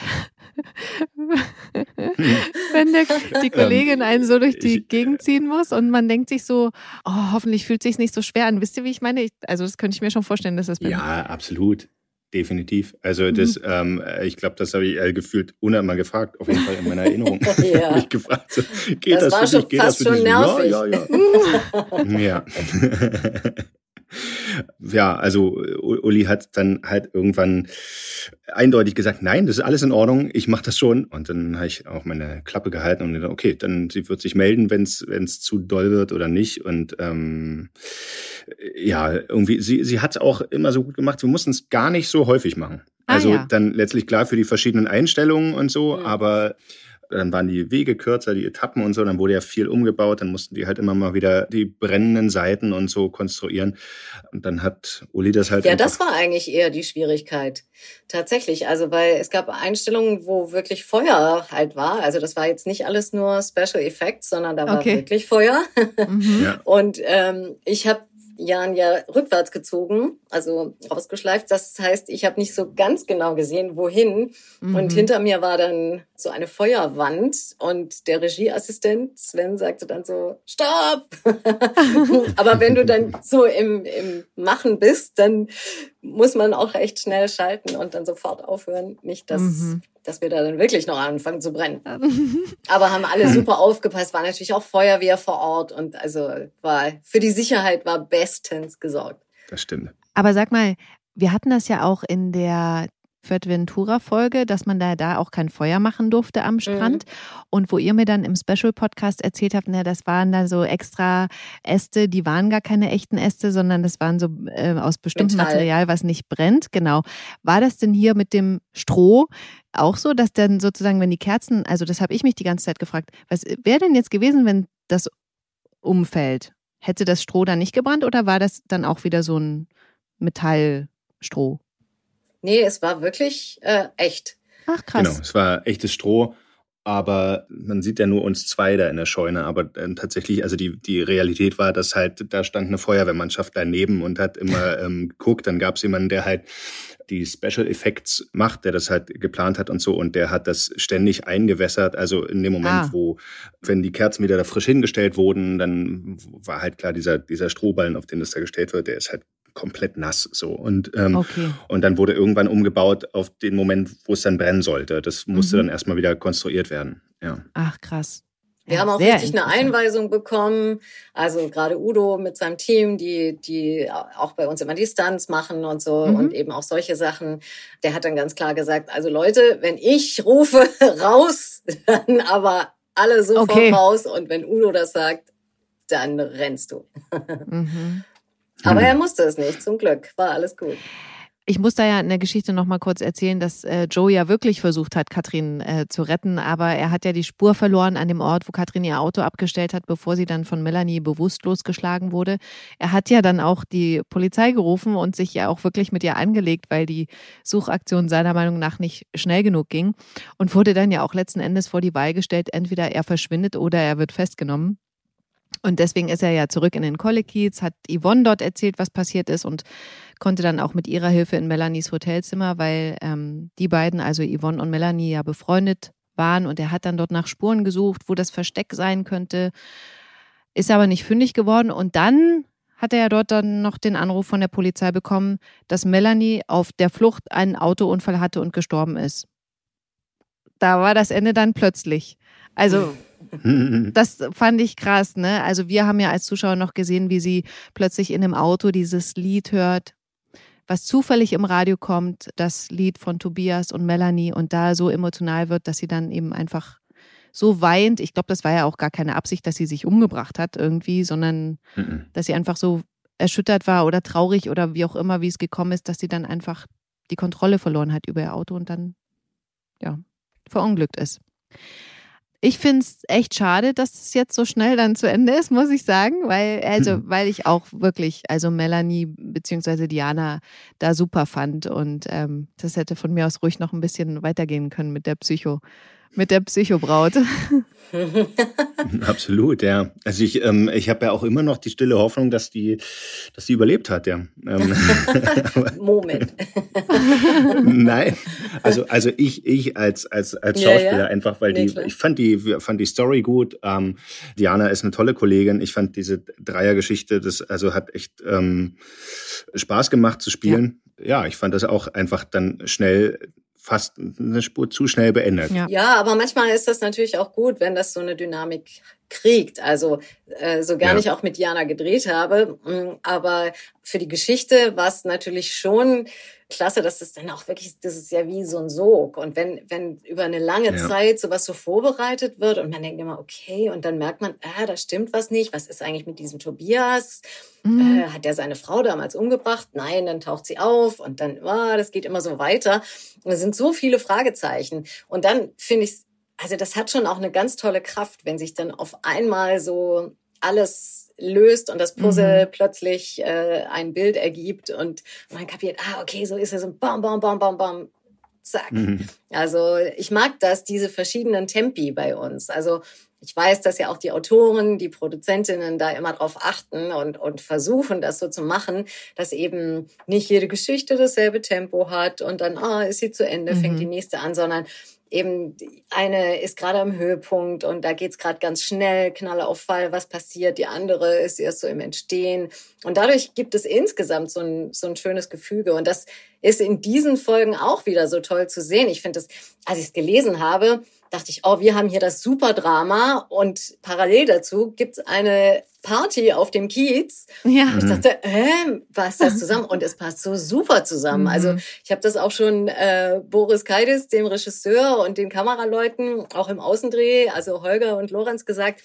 Wenn der, die Kollegin einen so durch die ich, Gegend ziehen muss und man denkt sich so, oh, hoffentlich fühlt sich nicht so schwer an. Wisst ihr, wie ich meine? Ich, also das könnte ich mir schon vorstellen, dass das bei Ja, absolut. Definitiv. Also das, mhm. ähm, ich glaube, das habe ich äh, gefühlt hundertmal gefragt, auf jeden Fall in meiner Erinnerung. ja. ich gefragt, so, geht das, das war für dich? Geht das für dich? Ja, ja, ja. ja. Ja, also Uli hat dann halt irgendwann eindeutig gesagt, nein, das ist alles in Ordnung, ich mache das schon. Und dann habe ich auch meine Klappe gehalten und gedacht, okay, dann sie wird sich melden, wenn es zu doll wird oder nicht. Und ähm, ja, irgendwie, sie, sie hat es auch immer so gut gemacht. Wir mussten es gar nicht so häufig machen. Ah, also ja. dann letztlich klar für die verschiedenen Einstellungen und so, mhm. aber dann waren die Wege kürzer, die Etappen und so, dann wurde ja viel umgebaut, dann mussten die halt immer mal wieder die brennenden Seiten und so konstruieren. Und dann hat Uli das halt. Ja, das war eigentlich eher die Schwierigkeit. Tatsächlich. Also, weil es gab Einstellungen, wo wirklich Feuer halt war. Also, das war jetzt nicht alles nur Special Effects, sondern da war okay. wirklich Feuer. Mhm. Ja. Und ähm, ich habe Jahren ja rückwärts gezogen, also rausgeschleift. Das heißt, ich habe nicht so ganz genau gesehen, wohin. Mhm. Und hinter mir war dann so eine Feuerwand und der Regieassistent Sven sagte dann so, Stopp! Aber wenn du dann so im, im Machen bist, dann muss man auch echt schnell schalten und dann sofort aufhören. Nicht, dass, mhm. dass wir da dann wirklich noch anfangen zu brennen. Aber haben alle super aufgepasst, war natürlich auch Feuerwehr vor Ort und also war für die Sicherheit war bestens gesorgt. Das stimmt. Aber sag mal, wir hatten das ja auch in der Fuerteventura-Folge, dass man da, da auch kein Feuer machen durfte am Strand. Mhm. Und wo ihr mir dann im Special-Podcast erzählt habt, na, das waren da so extra Äste, die waren gar keine echten Äste, sondern das waren so äh, aus bestimmtem Metall. Material, was nicht brennt. Genau. War das denn hier mit dem Stroh auch so, dass dann sozusagen, wenn die Kerzen, also das habe ich mich die ganze Zeit gefragt, was wäre denn jetzt gewesen, wenn das umfällt? Hätte das Stroh dann nicht gebrannt oder war das dann auch wieder so ein Metallstroh? Nee, es war wirklich äh, echt. Ach krass. Genau, es war echtes Stroh, aber man sieht ja nur uns zwei da in der Scheune. Aber äh, tatsächlich, also die, die Realität war, dass halt, da stand eine Feuerwehrmannschaft daneben und hat immer ähm, geguckt. Dann gab es jemanden, der halt die Special Effects macht, der das halt geplant hat und so. Und der hat das ständig eingewässert. Also in dem Moment, ah. wo, wenn die Kerzen wieder da frisch hingestellt wurden, dann war halt klar, dieser, dieser Strohballen, auf den das da gestellt wird, der ist halt komplett nass so und ähm, okay. und dann wurde irgendwann umgebaut auf den Moment, wo es dann brennen sollte. Das musste mhm. dann erstmal wieder konstruiert werden. Ja. Ach krass. Wir ja, haben auch richtig eine Einweisung bekommen. Also gerade Udo mit seinem Team, die, die auch bei uns immer die Stunts machen und so mhm. und eben auch solche Sachen. Der hat dann ganz klar gesagt, also Leute, wenn ich rufe raus, dann aber alle sofort okay. raus und wenn Udo das sagt, dann rennst du. Mhm. Aber er musste es nicht, zum Glück. War alles gut. Ich muss da ja in der Geschichte noch mal kurz erzählen, dass äh, Joe ja wirklich versucht hat, Katrin äh, zu retten, aber er hat ja die Spur verloren an dem Ort, wo Katrin ihr Auto abgestellt hat, bevor sie dann von Melanie bewusstlos geschlagen wurde. Er hat ja dann auch die Polizei gerufen und sich ja auch wirklich mit ihr angelegt, weil die Suchaktion seiner Meinung nach nicht schnell genug ging und wurde dann ja auch letzten Endes vor die Wahl gestellt, entweder er verschwindet oder er wird festgenommen. Und deswegen ist er ja zurück in den Kollekiez, hat Yvonne dort erzählt, was passiert ist und konnte dann auch mit ihrer Hilfe in Melanies Hotelzimmer, weil ähm, die beiden, also Yvonne und Melanie, ja befreundet waren und er hat dann dort nach Spuren gesucht, wo das Versteck sein könnte, ist aber nicht fündig geworden und dann hat er ja dort dann noch den Anruf von der Polizei bekommen, dass Melanie auf der Flucht einen Autounfall hatte und gestorben ist. Da war das Ende dann plötzlich. Also Das fand ich krass, ne? Also wir haben ja als Zuschauer noch gesehen, wie sie plötzlich in einem Auto dieses Lied hört, was zufällig im Radio kommt, das Lied von Tobias und Melanie und da so emotional wird, dass sie dann eben einfach so weint. Ich glaube, das war ja auch gar keine Absicht, dass sie sich umgebracht hat irgendwie, sondern mhm. dass sie einfach so erschüttert war oder traurig oder wie auch immer, wie es gekommen ist, dass sie dann einfach die Kontrolle verloren hat über ihr Auto und dann, ja, verunglückt ist. Ich finde es echt schade, dass es jetzt so schnell dann zu Ende ist, muss ich sagen, weil, also, weil ich auch wirklich, also Melanie bzw. Diana da super fand und ähm, das hätte von mir aus ruhig noch ein bisschen weitergehen können mit der Psycho mit der Psychobraut. Absolut, ja. Also ich, ähm, ich habe ja auch immer noch die stille Hoffnung, dass die, dass die überlebt hat, ja. Ähm, Moment. Nein, also also ich ich als als als Schauspieler ja, ja. einfach, weil nee, die, ich fand die fand die Story gut. Ähm, Diana ist eine tolle Kollegin. Ich fand diese Dreiergeschichte, das also hat echt ähm, Spaß gemacht zu spielen. Ja. ja, ich fand das auch einfach dann schnell fast eine Spur zu schnell beendet. Ja. ja, aber manchmal ist das natürlich auch gut, wenn das so eine Dynamik kriegt. Also äh, so gar ja. ich auch mit Jana gedreht habe. Mm, aber für die Geschichte war es natürlich schon klasse, dass das dann auch wirklich, das ist ja wie so ein Sog. Und wenn, wenn über eine lange ja. Zeit sowas so vorbereitet wird und man denkt immer, okay, und dann merkt man, ah, da stimmt was nicht, was ist eigentlich mit diesem Tobias? Mhm. Äh, hat er seine Frau damals umgebracht? Nein, dann taucht sie auf und dann, ah, das geht immer so weiter. Und es sind so viele Fragezeichen. Und dann finde ich also das hat schon auch eine ganz tolle Kraft, wenn sich dann auf einmal so alles löst und das Puzzle mhm. plötzlich äh, ein Bild ergibt und man kapiert, ah, okay, so ist es und bam, bam, bam, bam, bam, zack. Mhm. Also ich mag das, diese verschiedenen Tempi bei uns. Also ich weiß, dass ja auch die Autoren, die Produzentinnen da immer drauf achten und, und versuchen, das so zu machen, dass eben nicht jede Geschichte dasselbe Tempo hat und dann, ah, ist sie zu Ende, mhm. fängt die nächste an, sondern eben eine ist gerade am Höhepunkt und da geht's gerade ganz schnell, Knalle auf Fall, was passiert, die andere ist erst so im Entstehen. Und dadurch gibt es insgesamt so ein, so ein schönes Gefüge. Und das ist in diesen Folgen auch wieder so toll zu sehen. Ich finde das, als ich es gelesen habe, dachte ich, oh, wir haben hier das Superdrama und parallel dazu gibt's eine Party auf dem Kiez. Ja. Und ich dachte, äh, passt das zusammen? Und es passt so super zusammen. Mhm. Also ich habe das auch schon äh, Boris Kaidis, dem Regisseur und den Kameraleuten, auch im Außendreh, also Holger und Lorenz gesagt,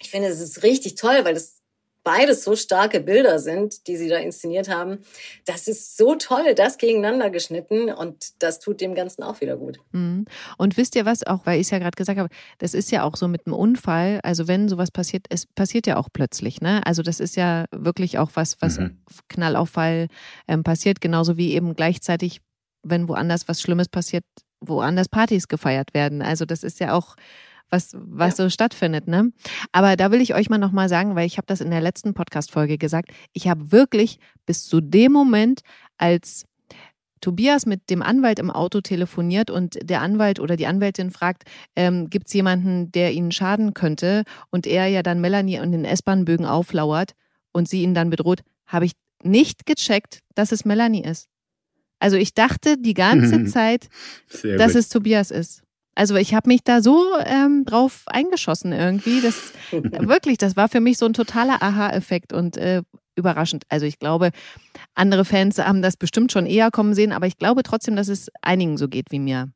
ich finde, es ist richtig toll, weil das beides so starke Bilder sind, die sie da inszeniert haben. Das ist so toll, das gegeneinander geschnitten und das tut dem Ganzen auch wieder gut. Mhm. Und wisst ihr was, auch weil ich es ja gerade gesagt habe, das ist ja auch so mit einem Unfall, also wenn sowas passiert, es passiert ja auch plötzlich, ne? Also das ist ja wirklich auch was, was mhm. Knallauffall ähm, passiert, genauso wie eben gleichzeitig, wenn woanders was Schlimmes passiert, woanders Partys gefeiert werden. Also das ist ja auch was, was ja. so stattfindet. Ne? Aber da will ich euch mal nochmal sagen, weil ich habe das in der letzten Podcast-Folge gesagt, ich habe wirklich bis zu dem Moment, als Tobias mit dem Anwalt im Auto telefoniert und der Anwalt oder die Anwältin fragt, ähm, gibt es jemanden, der ihnen schaden könnte? Und er ja dann Melanie in den S-Bahn-Bögen auflauert und sie ihn dann bedroht, habe ich nicht gecheckt, dass es Melanie ist. Also ich dachte die ganze Zeit, dass es Tobias ist. Also ich habe mich da so ähm, drauf eingeschossen irgendwie. Das wirklich, das war für mich so ein totaler Aha-Effekt und äh, überraschend. Also ich glaube, andere Fans haben das bestimmt schon eher kommen sehen, aber ich glaube trotzdem, dass es einigen so geht wie mir.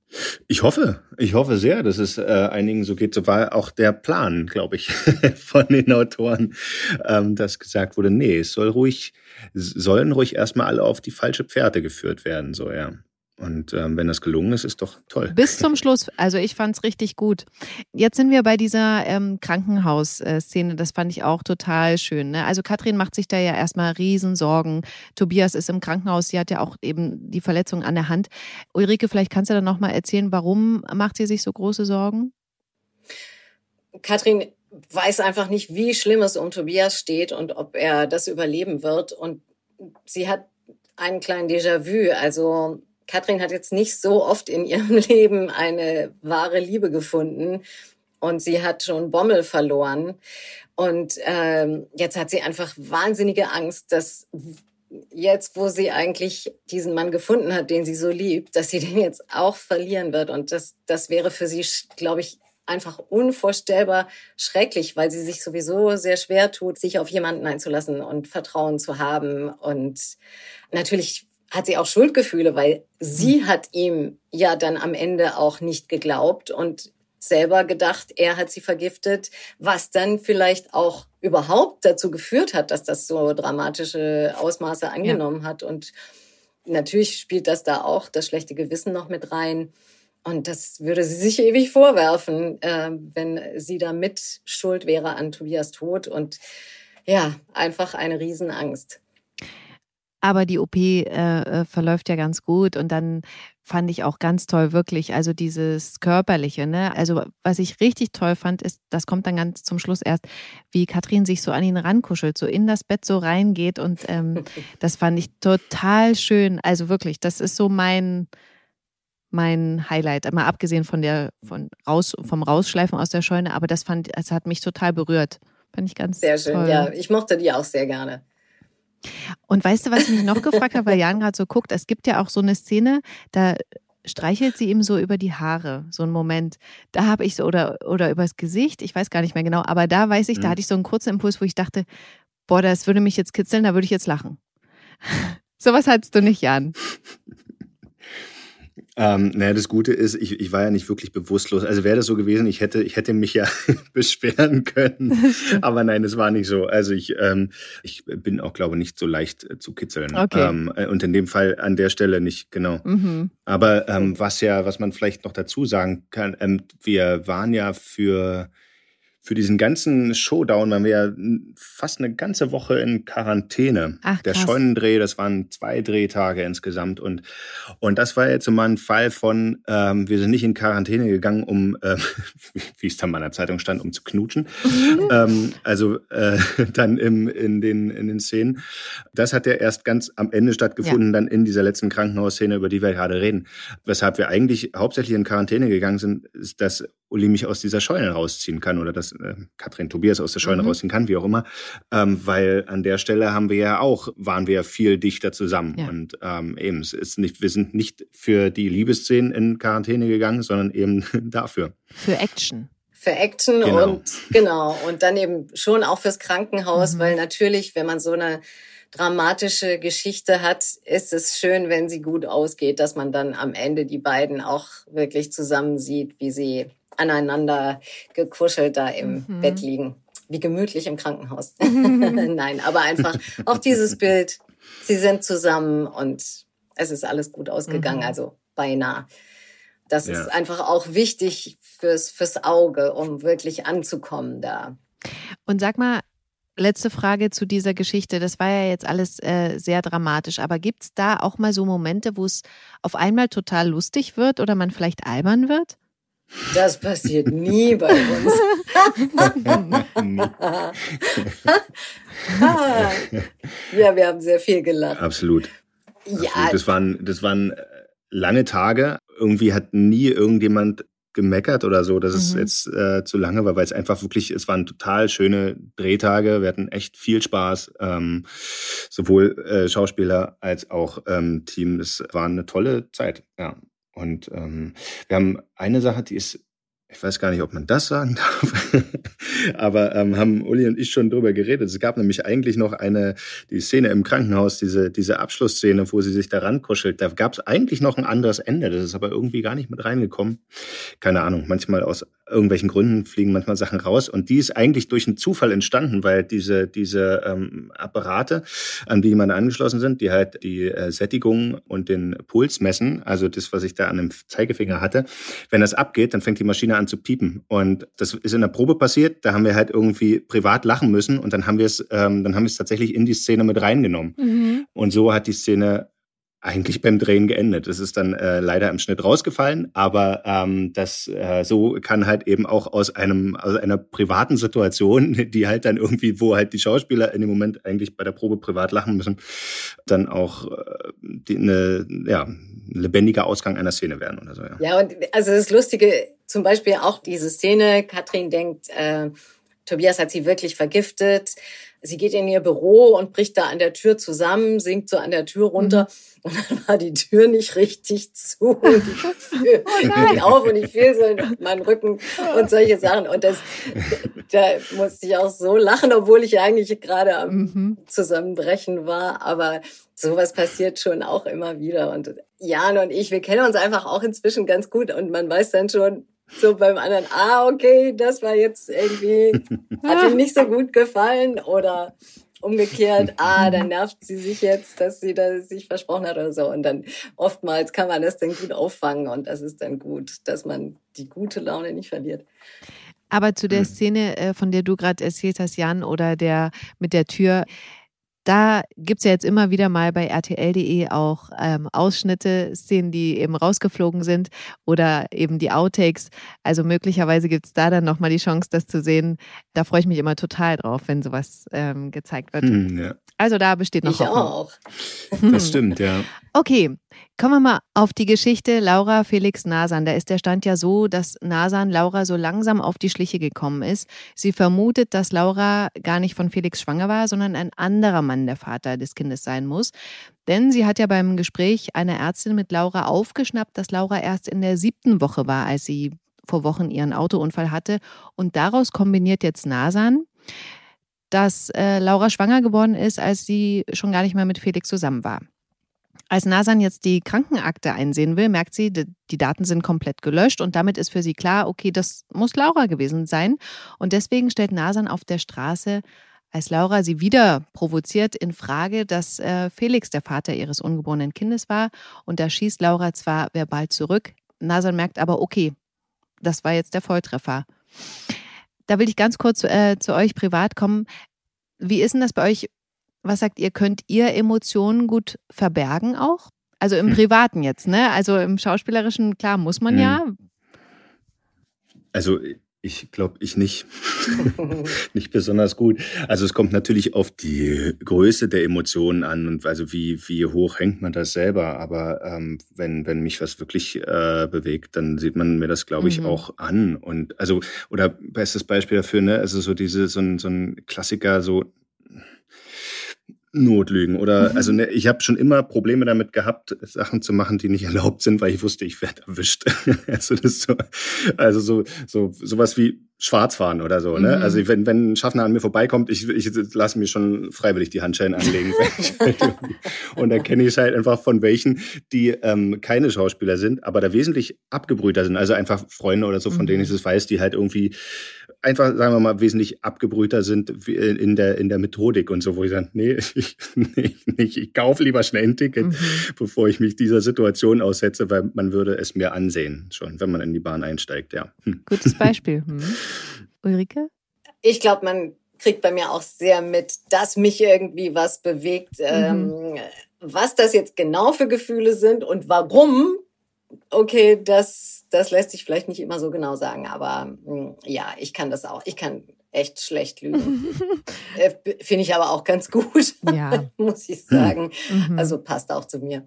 Ich hoffe, ich hoffe sehr, dass es äh, einigen so geht. So war auch der Plan, glaube ich, von den Autoren, ähm, dass gesagt wurde, nee, es soll ruhig, sollen ruhig erstmal alle auf die falsche Pferde geführt werden, so ja. Und ähm, wenn das gelungen ist, ist doch toll. Bis zum Schluss. Also ich fand es richtig gut. Jetzt sind wir bei dieser ähm, Krankenhausszene. Das fand ich auch total schön. Ne? Also Katrin macht sich da ja erstmal Riesensorgen. Tobias ist im Krankenhaus. Sie hat ja auch eben die Verletzung an der Hand. Ulrike, vielleicht kannst du da nochmal erzählen, warum macht sie sich so große Sorgen? Katrin weiß einfach nicht, wie schlimm es um Tobias steht und ob er das überleben wird. Und sie hat einen kleinen Déjà-vu. Also Katrin hat jetzt nicht so oft in ihrem Leben eine wahre Liebe gefunden und sie hat schon Bommel verloren. Und ähm, jetzt hat sie einfach wahnsinnige Angst, dass jetzt, wo sie eigentlich diesen Mann gefunden hat, den sie so liebt, dass sie den jetzt auch verlieren wird. Und das, das wäre für sie, glaube ich, einfach unvorstellbar schrecklich, weil sie sich sowieso sehr schwer tut, sich auf jemanden einzulassen und Vertrauen zu haben. Und natürlich hat sie auch Schuldgefühle, weil sie mhm. hat ihm ja dann am Ende auch nicht geglaubt und selber gedacht, er hat sie vergiftet, was dann vielleicht auch überhaupt dazu geführt hat, dass das so dramatische Ausmaße angenommen ja. hat. Und natürlich spielt das da auch das schlechte Gewissen noch mit rein. Und das würde sie sich ewig vorwerfen, äh, wenn sie da mit schuld wäre an Tobias Tod. Und ja, einfach eine Riesenangst. Aber die OP äh, äh, verläuft ja ganz gut und dann fand ich auch ganz toll, wirklich, also dieses Körperliche, ne? Also, was ich richtig toll fand, ist, das kommt dann ganz zum Schluss erst, wie Katrin sich so an ihn rankuschelt, so in das Bett so reingeht und ähm, das fand ich total schön. Also wirklich, das ist so mein, mein Highlight, mal abgesehen von der, von raus, vom Rausschleifen aus der Scheune, aber das fand, es hat mich total berührt. Fand ich ganz Sehr schön, toll. ja. Ich mochte die auch sehr gerne. Und weißt du, was ich mich noch gefragt habe, weil Jan gerade so guckt, es gibt ja auch so eine Szene, da streichelt sie ihm so über die Haare, so einen Moment. Da habe ich so, oder, oder übers Gesicht, ich weiß gar nicht mehr genau, aber da weiß ich, mhm. da hatte ich so einen kurzen Impuls, wo ich dachte, boah, das würde mich jetzt kitzeln, da würde ich jetzt lachen. Sowas hattest du nicht, Jan. Ähm, naja, das Gute ist, ich, ich war ja nicht wirklich bewusstlos. Also wäre das so gewesen, ich hätte, ich hätte mich ja beschweren können. Aber nein, das war nicht so. Also ich, ähm, ich bin auch, glaube ich, nicht so leicht äh, zu kitzeln. Okay. Ähm, äh, und in dem Fall an der Stelle nicht, genau. Mhm. Aber ähm, was ja, was man vielleicht noch dazu sagen kann, ähm, wir waren ja für für diesen ganzen Showdown waren wir ja fast eine ganze Woche in Quarantäne. Ach, Der Scheunendreh, das waren zwei Drehtage insgesamt. Und, und das war jetzt mal ein Fall von, ähm, wir sind nicht in Quarantäne gegangen, um, äh, wie es dann mal in der Zeitung stand, um zu knutschen. Mhm. ähm, also äh, dann im, in, den, in den Szenen. Das hat ja erst ganz am Ende stattgefunden, ja. dann in dieser letzten Krankenhausszene, über die wir gerade reden. Weshalb wir eigentlich hauptsächlich in Quarantäne gegangen sind, ist, dass Uli mich aus dieser Scheune rausziehen kann oder dass äh, Katrin Tobias aus der Scheune mhm. rausziehen kann, wie auch immer. Ähm, weil an der Stelle haben wir ja auch, waren wir ja viel dichter zusammen. Ja. Und ähm, eben, es ist nicht, wir sind nicht für die Liebesszenen in Quarantäne gegangen, sondern eben dafür. Für Action für Action genau. und genau und dann eben schon auch fürs Krankenhaus, mhm. weil natürlich, wenn man so eine dramatische Geschichte hat, ist es schön, wenn sie gut ausgeht, dass man dann am Ende die beiden auch wirklich zusammen sieht, wie sie aneinander gekuschelt da im mhm. Bett liegen. Wie gemütlich im Krankenhaus. Nein, aber einfach auch dieses Bild. Sie sind zusammen und es ist alles gut ausgegangen, mhm. also beinahe. Das ja. ist einfach auch wichtig fürs, fürs Auge, um wirklich anzukommen da. Und sag mal, letzte Frage zu dieser Geschichte. Das war ja jetzt alles äh, sehr dramatisch, aber gibt es da auch mal so Momente, wo es auf einmal total lustig wird oder man vielleicht albern wird? Das passiert nie bei uns. ja, wir haben sehr viel gelacht. Absolut. Ja. Absolut. Das waren, das waren äh, lange Tage. Irgendwie hat nie irgendjemand gemeckert oder so, dass mhm. es jetzt äh, zu lange war, weil es einfach wirklich, es waren total schöne Drehtage. Wir hatten echt viel Spaß, ähm, sowohl äh, Schauspieler als auch ähm, Team. Es war eine tolle Zeit, ja. Und ähm, wir haben eine Sache, die ist ich weiß gar nicht, ob man das sagen darf, aber ähm, haben Uli und ich schon drüber geredet. Es gab nämlich eigentlich noch eine, die Szene im Krankenhaus, diese, diese Abschlussszene, wo sie sich daran kuschelt. Da gab es eigentlich noch ein anderes Ende. Das ist aber irgendwie gar nicht mit reingekommen. Keine Ahnung, manchmal aus irgendwelchen Gründen fliegen manchmal Sachen raus. Und die ist eigentlich durch einen Zufall entstanden, weil diese, diese ähm, Apparate, an die man angeschlossen sind, die halt die äh, Sättigung und den Puls messen, also das, was ich da an dem Zeigefinger hatte, wenn das abgeht, dann fängt die Maschine an zu piepen. Und das ist in der Probe passiert, da haben wir halt irgendwie privat lachen müssen und dann haben wir es, ähm, dann haben wir es tatsächlich in die Szene mit reingenommen. Mhm. Und so hat die Szene eigentlich beim Drehen geendet. Es ist dann äh, leider im Schnitt rausgefallen, aber ähm, das äh, so kann halt eben auch aus einem aus einer privaten Situation, die halt dann irgendwie, wo halt die Schauspieler in dem Moment eigentlich bei der Probe privat lachen müssen, dann auch äh, die, eine ja lebendiger Ausgang einer Szene werden oder so. Ja, ja und also das Lustige zum Beispiel auch diese Szene. Katrin denkt, äh, Tobias hat sie wirklich vergiftet. Sie geht in ihr Büro und bricht da an der Tür zusammen, sinkt so an der Tür runter mhm. und dann war die Tür nicht richtig zu. Und ich fiel oh auf und ich fiel so in meinen Rücken und solche Sachen. Und das da musste ich auch so lachen, obwohl ich eigentlich gerade am mhm. Zusammenbrechen war, aber sowas passiert schon auch immer wieder. Und Jan und ich, wir kennen uns einfach auch inzwischen ganz gut. Und man weiß dann schon, so beim anderen, ah, okay, das war jetzt irgendwie, hat ihm nicht so gut gefallen oder umgekehrt, ah, dann nervt sie sich jetzt, dass sie da sich versprochen hat oder so. Und dann oftmals kann man das dann gut auffangen und das ist dann gut, dass man die gute Laune nicht verliert. Aber zu der hm. Szene, äh, von der du gerade erzählt hast, Jan, oder der mit der Tür, da gibt es ja jetzt immer wieder mal bei RTL.de auch ähm, Ausschnitte, Szenen, die eben rausgeflogen sind oder eben die Outtakes. Also möglicherweise gibt es da dann nochmal die Chance, das zu sehen. Da freue ich mich immer total drauf, wenn sowas ähm, gezeigt wird. Hm, ja. Also da besteht noch ich Hoffnung. auch. Das stimmt, ja. Okay, kommen wir mal auf die Geschichte Laura Felix Nasan. Da ist der Stand ja so, dass Nasan Laura so langsam auf die Schliche gekommen ist. Sie vermutet, dass Laura gar nicht von Felix schwanger war, sondern ein anderer Mann Mann der Vater des Kindes sein muss. Denn sie hat ja beim Gespräch einer Ärztin mit Laura aufgeschnappt, dass Laura erst in der siebten Woche war, als sie vor Wochen ihren Autounfall hatte. Und daraus kombiniert jetzt Nasan, dass äh, Laura schwanger geworden ist, als sie schon gar nicht mehr mit Felix zusammen war. Als Nasan jetzt die Krankenakte einsehen will, merkt sie, die Daten sind komplett gelöscht und damit ist für sie klar, okay, das muss Laura gewesen sein. Und deswegen stellt Nasan auf der Straße, als Laura sie wieder provoziert, in Frage, dass äh, Felix der Vater ihres ungeborenen Kindes war. Und da schießt Laura zwar verbal zurück, Nasan merkt aber, okay, das war jetzt der Volltreffer. Da will ich ganz kurz äh, zu euch privat kommen. Wie ist denn das bei euch? Was sagt ihr? Könnt ihr Emotionen gut verbergen auch? Also im hm. Privaten jetzt, ne? Also im Schauspielerischen, klar, muss man hm. ja. Also ich glaube, ich nicht. nicht besonders gut. Also es kommt natürlich auf die Größe der Emotionen an und also wie, wie hoch hängt man das selber. Aber ähm, wenn, wenn mich was wirklich äh, bewegt, dann sieht man mir das, glaube ich, mhm. auch an. Und also, oder bestes Beispiel dafür, ne, also so diese, so ein, so ein Klassiker, so Notlügen oder mhm. also ne, ich habe schon immer Probleme damit gehabt, Sachen zu machen, die nicht erlaubt sind, weil ich wusste, ich werde erwischt. also das so, also so so sowas wie Schwarzfahren oder so. Ne? Mhm. Also wenn, wenn ein Schaffner an mir vorbeikommt, ich, ich lasse mir schon freiwillig die Handschellen anlegen. und da kenne ich halt einfach von welchen, die ähm, keine Schauspieler sind, aber da wesentlich abgebrühter sind. Also einfach Freunde oder so, von mhm. denen ich es weiß, die halt irgendwie einfach, sagen wir mal, wesentlich abgebrühter sind in der, in der Methodik und so, wo ich sage, nee, ich, nee, ich, ich kaufe lieber schnell ein Ticket, mhm. bevor ich mich dieser Situation aussetze, weil man würde es mir ansehen, schon, wenn man in die Bahn einsteigt, ja. Hm. Gutes Beispiel. Hm. Ulrike? Ich glaube, man kriegt bei mir auch sehr mit, dass mich irgendwie was bewegt. Mhm. Ähm, was das jetzt genau für Gefühle sind und warum, okay, das, das lässt sich vielleicht nicht immer so genau sagen, aber mh, hm, ja, ich kann das auch. Ich kann echt schlecht lügen. äh, Finde ich aber auch ganz gut, ja. muss ich sagen. Mhm. Also passt auch zu mir.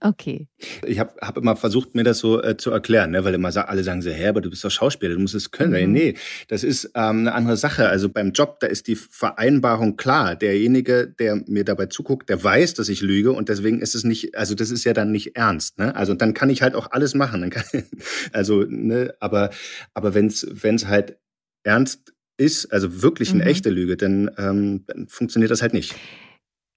Okay. Ich habe hab immer versucht, mir das so äh, zu erklären, ne? weil immer alle sagen so, hä, aber du bist doch Schauspieler, du musst es können. Mhm. Nee, das ist ähm, eine andere Sache. Also beim Job, da ist die Vereinbarung klar. Derjenige, der mir dabei zuguckt, der weiß, dass ich lüge und deswegen ist es nicht, also das ist ja dann nicht ernst. Ne? Also dann kann ich halt auch alles machen. Kann, also, ne, aber, aber wenn es halt ernst ist, also wirklich eine mhm. echte Lüge, dann, ähm, dann funktioniert das halt nicht.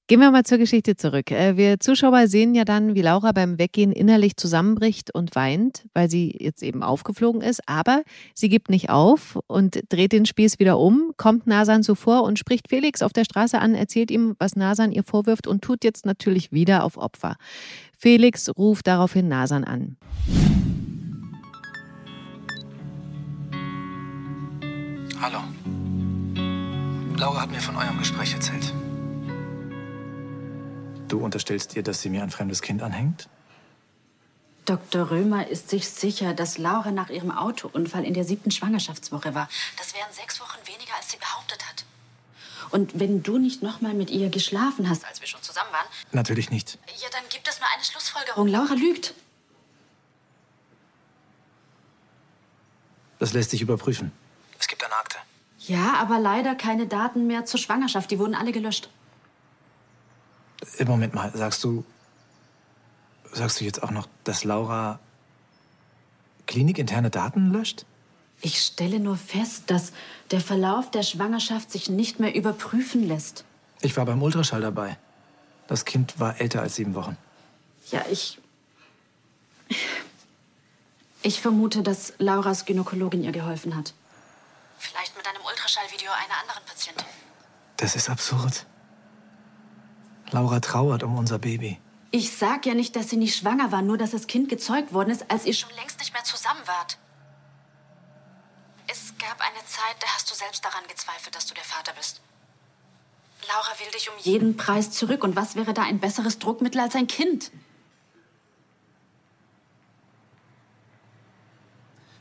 Gehen wir mal zur Geschichte zurück. Äh, wir Zuschauer sehen ja dann, wie Laura beim Weggehen innerlich zusammenbricht und weint, weil sie jetzt eben aufgeflogen ist. Aber sie gibt nicht auf und dreht den Spieß wieder um, kommt Nasan zuvor und spricht Felix auf der Straße an, erzählt ihm, was Nasan ihr vorwirft und tut jetzt natürlich wieder auf Opfer. Felix ruft daraufhin Nasan an. Hallo. Laura hat mir von eurem Gespräch erzählt. Du unterstellst ihr, dass sie mir ein fremdes Kind anhängt? Dr. Römer ist sich sicher, dass Laura nach ihrem Autounfall in der siebten Schwangerschaftswoche war. Das wären sechs Wochen weniger, als sie behauptet hat. Und wenn du nicht noch mal mit ihr geschlafen hast, als wir schon zusammen waren? Natürlich nicht. Ja, dann gibt es nur eine Schlussfolgerung. Laura lügt. Das lässt sich überprüfen. Es gibt eine Akte. Ja, aber leider keine Daten mehr zur Schwangerschaft. Die wurden alle gelöscht. Im Moment mal, sagst du, sagst du jetzt auch noch, dass Laura klinikinterne Daten löscht? Ich stelle nur fest, dass der Verlauf der Schwangerschaft sich nicht mehr überprüfen lässt. Ich war beim Ultraschall dabei. Das Kind war älter als sieben Wochen. Ja, ich. Ich vermute, dass Lauras Gynäkologin ihr geholfen hat. Vielleicht mit einem Ultraschallvideo einer anderen Patientin. Das ist absurd. Laura trauert um unser Baby. Ich sag ja nicht, dass sie nicht schwanger war, nur dass das Kind gezeugt worden ist, als ihr schon längst nicht mehr zusammen wart. Es gab eine Zeit, da hast du selbst daran gezweifelt, dass du der Vater bist. Laura will dich um jeden Preis zurück. Und was wäre da ein besseres Druckmittel als ein Kind?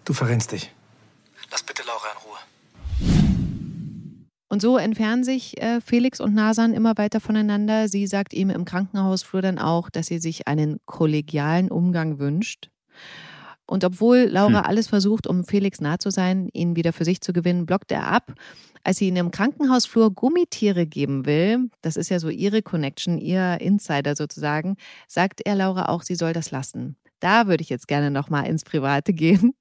Du verrennst dich. Lass bitte Laura in Ruhe. Und so entfernen sich äh, Felix und Nasan immer weiter voneinander. Sie sagt ihm im Krankenhausflur dann auch, dass sie sich einen kollegialen Umgang wünscht. Und obwohl Laura hm. alles versucht, um Felix nah zu sein, ihn wieder für sich zu gewinnen, blockt er ab. Als sie ihn im Krankenhausflur Gummitiere geben will, das ist ja so ihre Connection, ihr Insider sozusagen, sagt er Laura auch, sie soll das lassen. Da würde ich jetzt gerne nochmal ins Private gehen.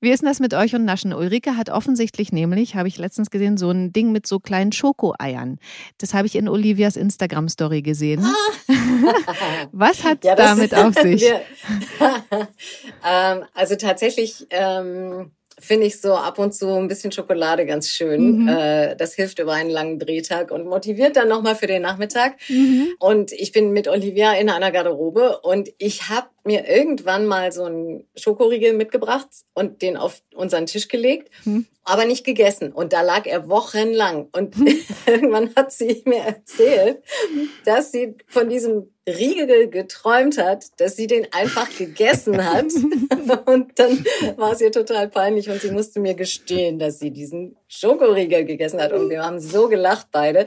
Wie ist denn das mit euch und Naschen? Ulrike hat offensichtlich nämlich, habe ich letztens gesehen, so ein Ding mit so kleinen Schokoeiern. Das habe ich in Olivias Instagram-Story gesehen. Was hat ja, damit auf sich? ähm, also tatsächlich ähm, finde ich so ab und zu ein bisschen Schokolade ganz schön. Mhm. Äh, das hilft über einen langen Drehtag und motiviert dann nochmal für den Nachmittag. Mhm. Und ich bin mit Olivia in einer Garderobe und ich habe mir irgendwann mal so einen Schokoriegel mitgebracht und den auf unseren Tisch gelegt, mhm. aber nicht gegessen. Und da lag er wochenlang. Und irgendwann hat sie mir erzählt, dass sie von diesem Riegel geträumt hat, dass sie den einfach gegessen hat. und dann war es ihr total peinlich und sie musste mir gestehen, dass sie diesen Schokoriegel gegessen hat. Und wir haben so gelacht beide.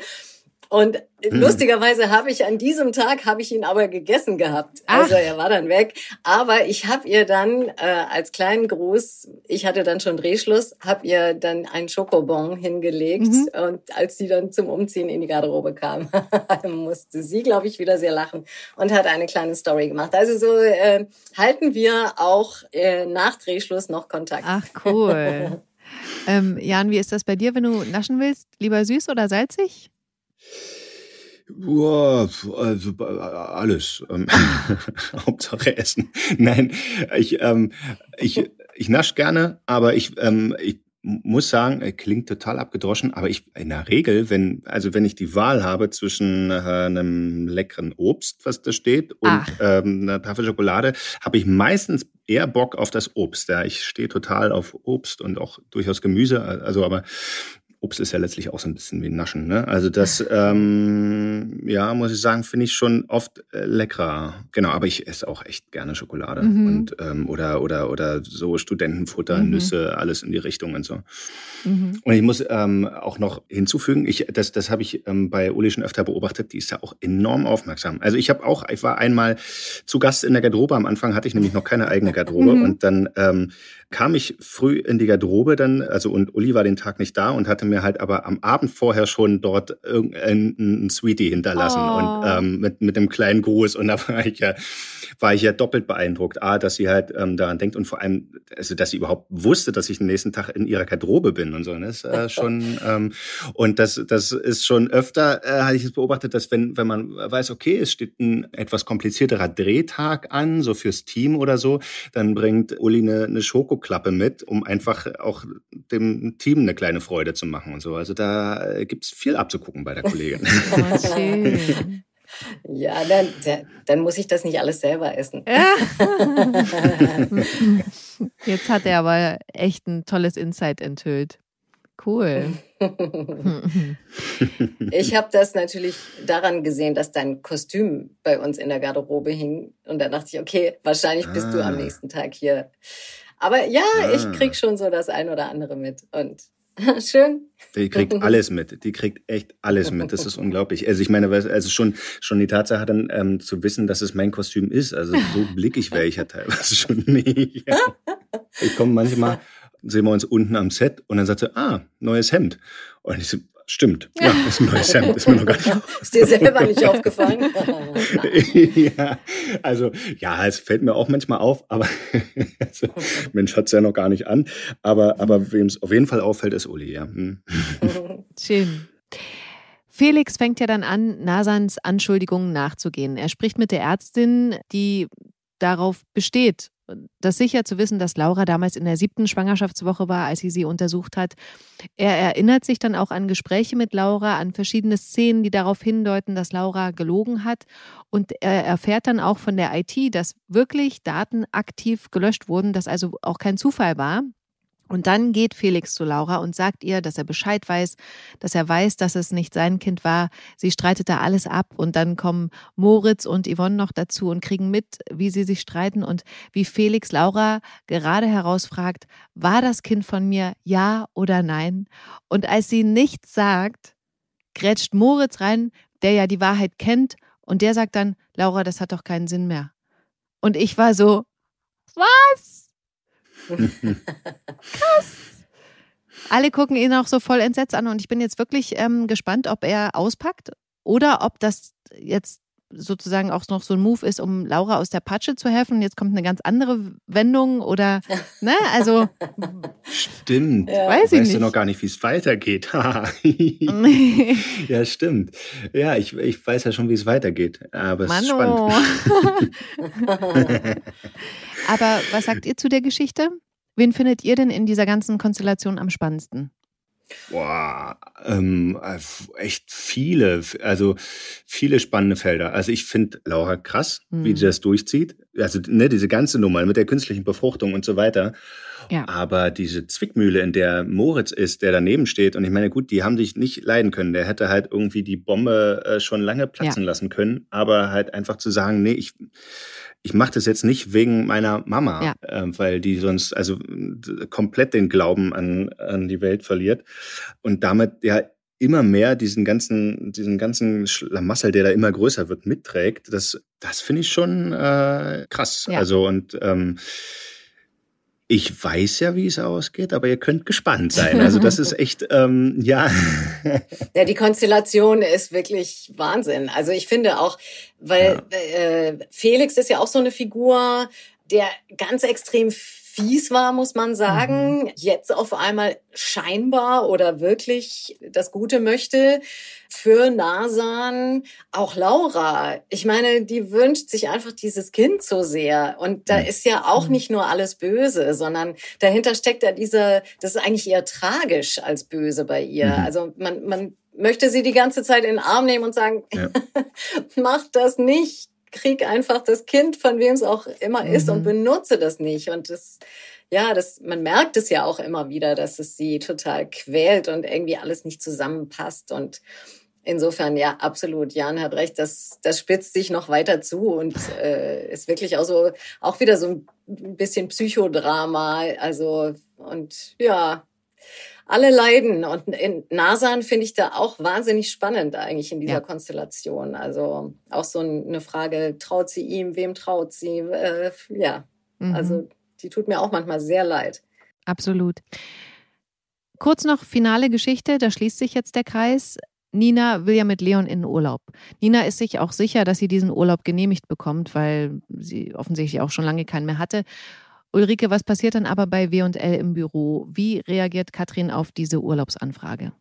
Und mhm. lustigerweise habe ich an diesem Tag habe ich ihn aber gegessen gehabt. Ach. Also er war dann weg. Aber ich habe ihr dann äh, als kleinen Gruß, ich hatte dann schon Drehschluss, habe ihr dann einen Schokobon hingelegt. Mhm. Und als sie dann zum Umziehen in die Garderobe kam, musste sie, glaube ich, wieder sehr lachen und hat eine kleine Story gemacht. Also so äh, halten wir auch äh, nach Drehschluss noch Kontakt. Ach cool. ähm, Jan, wie ist das bei dir, wenn du naschen willst? Lieber süß oder salzig? Ja, also alles. Ähm, Hauptsache Essen. Nein, ich, ähm, ich, ich nasch gerne, aber ich, ähm, ich muss sagen, klingt total abgedroschen, aber ich in der Regel, wenn also wenn ich die Wahl habe zwischen äh, einem leckeren Obst, was da steht, und ähm, einer Tafel Schokolade, habe ich meistens eher Bock auf das Obst. Ja, ich stehe total auf Obst und auch durchaus Gemüse, also aber Obst ist ja letztlich auch so ein bisschen wie Naschen. Ne? Also das, ähm, ja, muss ich sagen, finde ich schon oft äh, leckerer. Genau, aber ich esse auch echt gerne Schokolade mhm. und ähm, oder oder oder so Studentenfutter, mhm. Nüsse, alles in die Richtung und so. Mhm. Und ich muss ähm, auch noch hinzufügen, ich das das habe ich ähm, bei Uli schon öfter beobachtet. Die ist ja auch enorm aufmerksam. Also ich habe auch, ich war einmal zu Gast in der Garderobe. Am Anfang hatte ich nämlich noch keine eigene Garderobe mhm. und dann ähm, kam ich früh in die Garderobe dann, also und Uli war den Tag nicht da und hatte mir halt aber am Abend vorher schon dort irgendeinen Sweetie hinterlassen oh. und ähm, mit, mit einem kleinen Gruß und da war ich ja war ich ja doppelt beeindruckt. A, dass sie halt ähm, daran denkt und vor allem, also dass sie überhaupt wusste, dass ich den nächsten Tag in ihrer Garderobe bin und so. Ne? Das ist äh, schon ähm, und das das ist schon öfter äh, hatte ich es beobachtet, dass wenn wenn man weiß, okay, es steht ein etwas komplizierterer Drehtag an, so fürs Team oder so, dann bringt Uli eine, eine Schokoklappe mit, um einfach auch dem Team eine kleine Freude zu machen und so. Also da äh, gibt's viel abzugucken bei der Kollegin. Oh, schön. Ja, dann, dann muss ich das nicht alles selber essen. Jetzt hat er aber echt ein tolles Insight enthüllt. Cool. ich habe das natürlich daran gesehen, dass dein Kostüm bei uns in der Garderobe hing. Und da dachte ich, okay, wahrscheinlich bist ah. du am ah. nächsten Tag hier. Aber ja, ah. ich krieg schon so das ein oder andere mit. Und Schön. Die kriegt alles mit. Die kriegt echt alles mit. Das ist unglaublich. Also ich meine, also schon schon die Tatsache dann ähm, zu wissen, dass es mein Kostüm ist. Also so blickig wäre ich ja teilweise schon nicht. Ich komme manchmal, sehen wir uns unten am Set und dann sagt sie, ah, neues Hemd. Und ich so, Stimmt, ja, ist ein neues Hemd, ist mir noch gar nicht Ist dir selber nicht aufgefallen? ja, also ja, es fällt mir auch manchmal auf, aber also, Mensch hat es ja noch gar nicht an. Aber, aber wem es auf jeden Fall auffällt, ist Uli, ja. Hm. Schön. Felix fängt ja dann an, Nasans Anschuldigungen nachzugehen. Er spricht mit der Ärztin, die darauf besteht, das sicher zu wissen, dass Laura damals in der siebten Schwangerschaftswoche war, als sie sie untersucht hat. Er erinnert sich dann auch an Gespräche mit Laura, an verschiedene Szenen, die darauf hindeuten, dass Laura gelogen hat. Und er erfährt dann auch von der IT, dass wirklich Daten aktiv gelöscht wurden, dass also auch kein Zufall war. Und dann geht Felix zu Laura und sagt ihr, dass er Bescheid weiß, dass er weiß, dass es nicht sein Kind war. Sie streitet da alles ab und dann kommen Moritz und Yvonne noch dazu und kriegen mit, wie sie sich streiten und wie Felix Laura gerade herausfragt, war das Kind von mir ja oder nein? Und als sie nichts sagt, grätscht Moritz rein, der ja die Wahrheit kennt und der sagt dann, Laura, das hat doch keinen Sinn mehr. Und ich war so, was? Krass. Alle gucken ihn auch so voll entsetzt an und ich bin jetzt wirklich ähm, gespannt, ob er auspackt oder ob das jetzt sozusagen auch noch so ein Move ist, um Laura aus der Patsche zu helfen. Jetzt kommt eine ganz andere Wendung oder, ne, also. Stimmt. Ja. Weiß ich weißt nicht. du noch gar nicht, wie es weitergeht. ja, stimmt. Ja, ich, ich weiß ja schon, wie es weitergeht. Aber es ist spannend. Aber was sagt ihr zu der Geschichte? Wen findet ihr denn in dieser ganzen Konstellation am spannendsten? Boah, ähm, echt viele, also viele spannende Felder. Also ich finde Laura krass, Mhm. wie sie das durchzieht. Also ne, diese ganze Nummer mit der künstlichen Befruchtung und so weiter. Ja. Aber diese Zwickmühle, in der Moritz ist, der daneben steht, und ich meine, gut, die haben sich nicht leiden können. Der hätte halt irgendwie die Bombe äh, schon lange platzen lassen können, aber halt einfach zu sagen, nee, ich, ich mache das jetzt nicht wegen meiner Mama, Ja. ähm, weil die sonst also komplett den Glauben an, an die Welt verliert und damit ja immer mehr diesen ganzen, diesen ganzen Schlamassel, der da immer größer wird, mitträgt. Das, das finde ich schon äh, krass. Ja. Also und ähm, ich weiß ja, wie es ausgeht, aber ihr könnt gespannt sein. Also das ist echt, ähm, ja. Ja, die Konstellation ist wirklich Wahnsinn. Also ich finde auch, weil äh, Felix ist ja auch so eine Figur, der ganz extrem fies war, muss man sagen. Jetzt auf einmal scheinbar oder wirklich das Gute möchte für Nasan, auch Laura. Ich meine, die wünscht sich einfach dieses Kind so sehr. Und da Mhm. ist ja auch nicht nur alles böse, sondern dahinter steckt ja dieser, das ist eigentlich eher tragisch als böse bei ihr. Mhm. Also man, man möchte sie die ganze Zeit in den Arm nehmen und sagen, Ja. mach das nicht. Krieg einfach das Kind, von wem es auch immer ist, Mhm. und benutze das nicht. Und das, ja, das, man merkt es ja auch immer wieder, dass es sie total quält und irgendwie alles nicht zusammenpasst. Und insofern, ja, absolut, Jan hat recht, das, das spitzt sich noch weiter zu und äh, ist wirklich auch so, auch wieder so ein bisschen Psychodrama. Also, und ja, alle leiden. Und in Nasan finde ich da auch wahnsinnig spannend eigentlich in dieser Ja. Konstellation. Also auch so eine Frage, traut sie ihm, wem traut sie? Äh, ja, Mhm. also die tut mir auch manchmal sehr leid. Absolut. Kurz noch finale Geschichte, da schließt sich jetzt der Kreis. Nina will ja mit Leon in den Urlaub. Nina ist sich auch sicher, dass sie diesen Urlaub genehmigt bekommt, weil sie offensichtlich auch schon lange keinen mehr hatte. Ulrike, was passiert dann aber bei W&L im Büro? Wie reagiert Katrin auf diese Urlaubsanfrage?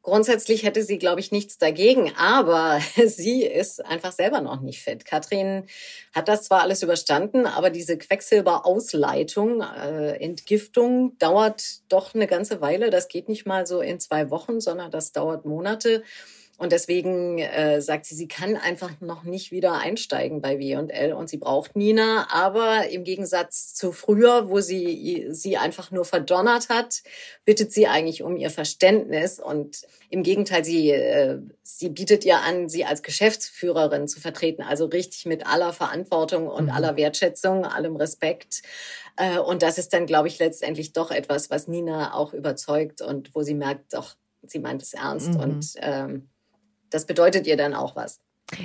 Grundsätzlich hätte sie, glaube ich, nichts dagegen, aber sie ist einfach selber noch nicht fit. Katrin hat das zwar alles überstanden, aber diese Quecksilberausleitung, äh, Entgiftung dauert doch eine ganze Weile. Das geht nicht mal so in zwei Wochen, sondern das dauert Monate. Und deswegen äh, sagt sie, sie kann einfach noch nicht wieder einsteigen bei W&L und sie braucht Nina. Aber im Gegensatz zu früher, wo sie sie einfach nur verdonnert hat, bittet sie eigentlich um ihr Verständnis. Und im Gegenteil, sie, äh, sie bietet ihr an, sie als Geschäftsführerin zu vertreten. Also richtig mit aller Verantwortung und Mhm. aller Wertschätzung, allem Respekt. Äh, und das ist dann, glaube ich, letztendlich doch etwas, was Nina auch überzeugt und wo sie merkt, doch, sie meint es ernst. Mhm. Und ähm, das bedeutet ihr dann auch was.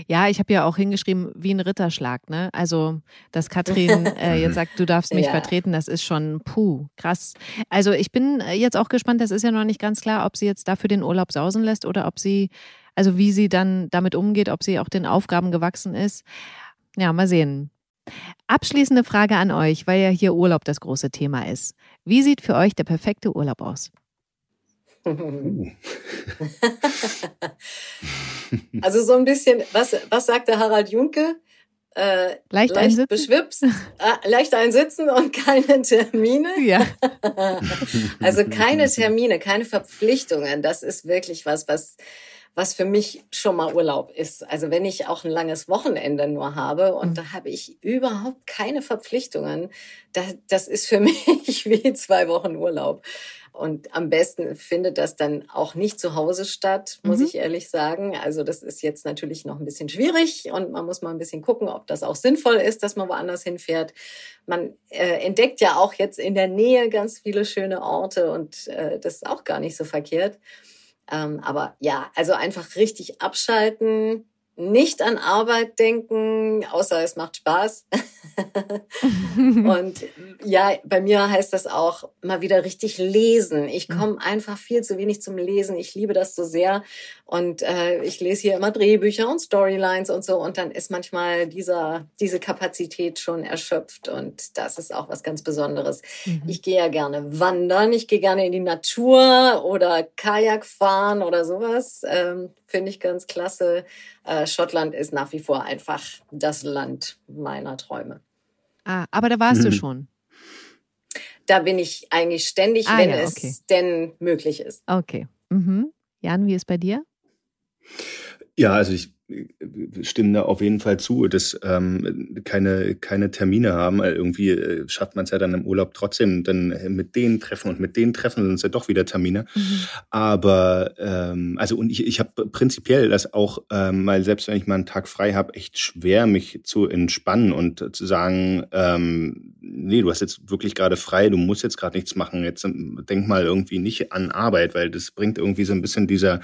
Ja, ich habe ja auch hingeschrieben, wie ein Ritterschlag, ne? Also, dass Katrin äh, jetzt sagt, du darfst mich Ja. vertreten, das ist schon puh, krass. Also, ich bin äh, jetzt auch gespannt, das ist ja noch nicht ganz klar, ob sie jetzt dafür den Urlaub sausen lässt oder ob sie, also wie sie dann damit umgeht, ob sie auch den Aufgaben gewachsen ist. Ja, mal sehen. Abschließende Frage an euch, weil ja hier Urlaub das große Thema ist. Wie sieht für euch der perfekte Urlaub aus? Uh. Also so ein bisschen, was, was sagte Harald Junke? Äh, Leicht einsitzen? beschwipst, äh, leicht einsitzen und keine Termine. Ja. Also keine Termine, keine Verpflichtungen. Das ist wirklich was, was, was für mich schon mal Urlaub ist. Also wenn ich auch ein langes Wochenende nur habe und Mhm. da habe ich überhaupt keine Verpflichtungen, das, das ist für mich wie zwei Wochen Urlaub. Und am besten findet das dann auch nicht zu Hause statt, muss Mhm. ich ehrlich sagen. Also das ist jetzt natürlich noch ein bisschen schwierig und man muss mal ein bisschen gucken, ob das auch sinnvoll ist, dass man woanders hinfährt. Man äh, entdeckt ja auch jetzt in der Nähe ganz viele schöne Orte und äh, das ist auch gar nicht so verkehrt. Ähm, aber ja, also einfach richtig abschalten, nicht an Arbeit denken, außer es macht Spaß. und ja, bei mir heißt das auch mal wieder richtig lesen. Ich Mhm. komme einfach viel zu wenig zum Lesen. Ich liebe das so sehr. Und äh, ich lese hier immer Drehbücher und Storylines und so. Und dann ist manchmal dieser, diese Kapazität schon erschöpft. Und das ist auch was ganz Besonderes. Mhm. Ich gehe ja gerne wandern. Ich gehe gerne in die Natur oder Kajak fahren oder sowas. Ähm, Finde ich ganz klasse. Äh, Schottland ist nach wie vor einfach das Land meiner Träume. Ah, aber da warst du Mhm. schon. Da bin ich eigentlich ständig, Ah, wenn ja, es okay. denn möglich ist. Okay. Mhm. Jan, wie ist bei dir? Ja, also ich äh, stimme da auf jeden Fall zu, dass ähm, keine, keine Termine haben. Weil irgendwie äh, schafft man es ja dann im Urlaub trotzdem dann mit denen treffen und mit denen treffen sind es ja doch wieder Termine. Aber ähm, also und ich, ich habe prinzipiell das auch ähm, mal, selbst wenn ich mal einen Tag frei habe, echt schwer, mich zu entspannen und zu sagen, ähm, nee, du hast jetzt wirklich gerade frei, du musst jetzt gerade nichts machen. Jetzt ähm, denk mal irgendwie nicht an Arbeit, weil das bringt irgendwie so ein bisschen dieser,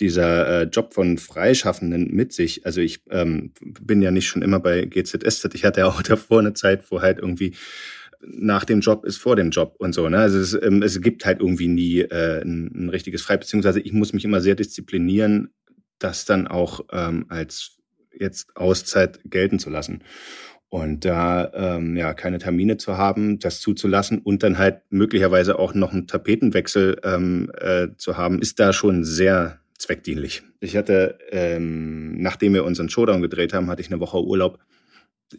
dieser äh, Job von Freischaffenden mit sich. Also ich ähm, bin ja nicht schon immer bei GZSZ. Ich hatte ja auch davor eine Zeit, wo halt irgendwie nach dem Job ist vor dem Job und so. Ne? Also es, ähm, es gibt halt irgendwie nie äh, ein, ein richtiges Frei, beziehungsweise ich muss mich immer sehr disziplinieren, das dann auch ähm, als jetzt Auszeit gelten zu lassen. Und da ähm, ja keine Termine zu haben, das zuzulassen und dann halt möglicherweise auch noch einen Tapetenwechsel ähm, äh, zu haben, ist da schon sehr zweckdienlich. Ich hatte, ähm, nachdem wir unseren Showdown gedreht haben, hatte ich eine Woche Urlaub.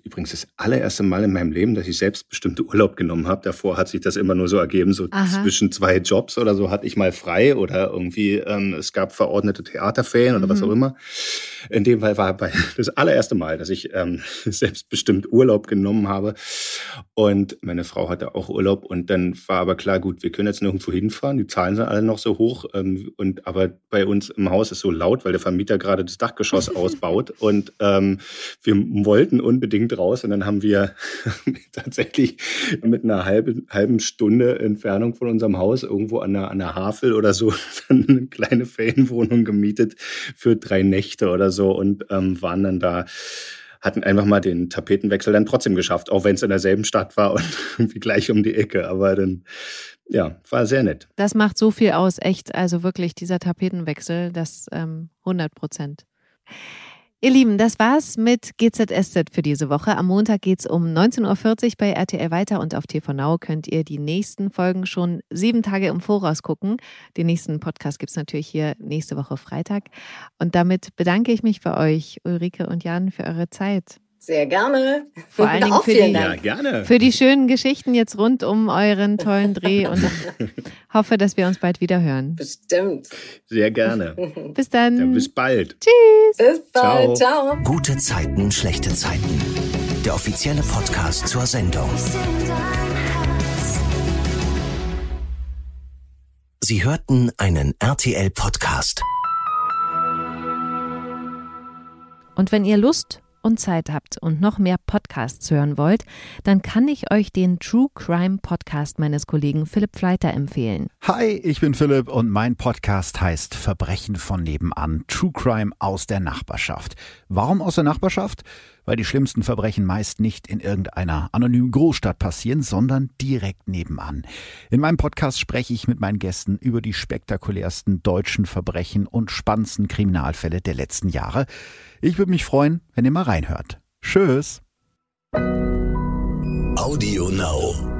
Übrigens das allererste Mal in meinem Leben, dass ich selbstbestimmte Urlaub genommen habe. Davor hat sich das immer nur so ergeben, so Aha. zwischen zwei Jobs oder so hatte ich mal frei oder irgendwie ähm, es gab verordnete Theaterferien oder was Mhm. auch immer. In dem Fall war das allererste Mal, dass ich ähm, selbstbestimmt Urlaub genommen habe. Und meine Frau hatte auch Urlaub und dann war aber klar, gut, wir können jetzt nirgendwo hinfahren. Die Zahlen sind alle noch so hoch. Ähm, und aber bei uns im Haus ist so laut, weil der Vermieter gerade das Dachgeschoss ausbaut. Und ähm, wir wollten unbedingt raus. Und dann haben wir tatsächlich mit einer halben, halben Stunde Entfernung von unserem Haus irgendwo an der, an der Havel oder so eine kleine Ferienwohnung gemietet für drei Nächte oder so und ähm, waren dann da hatten einfach mal den Tapetenwechsel dann trotzdem geschafft, auch wenn es in derselben Stadt war und irgendwie gleich um die Ecke. Aber dann, ja, war sehr nett. Das macht so viel aus, echt. Also wirklich, dieser Tapetenwechsel, das ähm, 100 Prozent. Ihr Lieben, das war's mit GZSZ für diese Woche. Am Montag geht's um 19.40 Uhr bei RTL weiter und auf TV Now könnt ihr die nächsten Folgen schon sieben Tage im Voraus gucken. Den nächsten Podcast gibt's natürlich hier nächste Woche Freitag. Und damit bedanke ich mich bei euch, Ulrike und Jan, für eure Zeit. Sehr gerne. Vor allen Dingen auch für vielen die- Dank. Ja, gerne. Für die schönen Geschichten jetzt rund um euren tollen Dreh und hoffe, dass wir uns bald wieder hören. Bestimmt. Sehr gerne. Bis dann. Dann bis bald. Bis bald. Ciao. Ciao. Gute Zeiten, schlechte Zeiten. Der offizielle Podcast zur Sendung. Sie hörten einen RTL-Podcast. Und wenn ihr Lust und Zeit habt und noch mehr Podcasts hören wollt, dann kann ich euch den True Crime Podcast meines Kollegen Philipp Fleiter empfehlen. Hi, ich bin Philipp und mein Podcast heißt Verbrechen von nebenan, True Crime aus der Nachbarschaft. Warum aus der Nachbarschaft? Weil die schlimmsten Verbrechen meist nicht in irgendeiner anonymen Großstadt passieren, sondern direkt nebenan. In meinem Podcast spreche ich mit meinen Gästen über die spektakulärsten deutschen Verbrechen und spannendsten Kriminalfälle der letzten Jahre. Ich würde mich freuen, wenn ihr mal reinhört. Tschüss. Audio Now.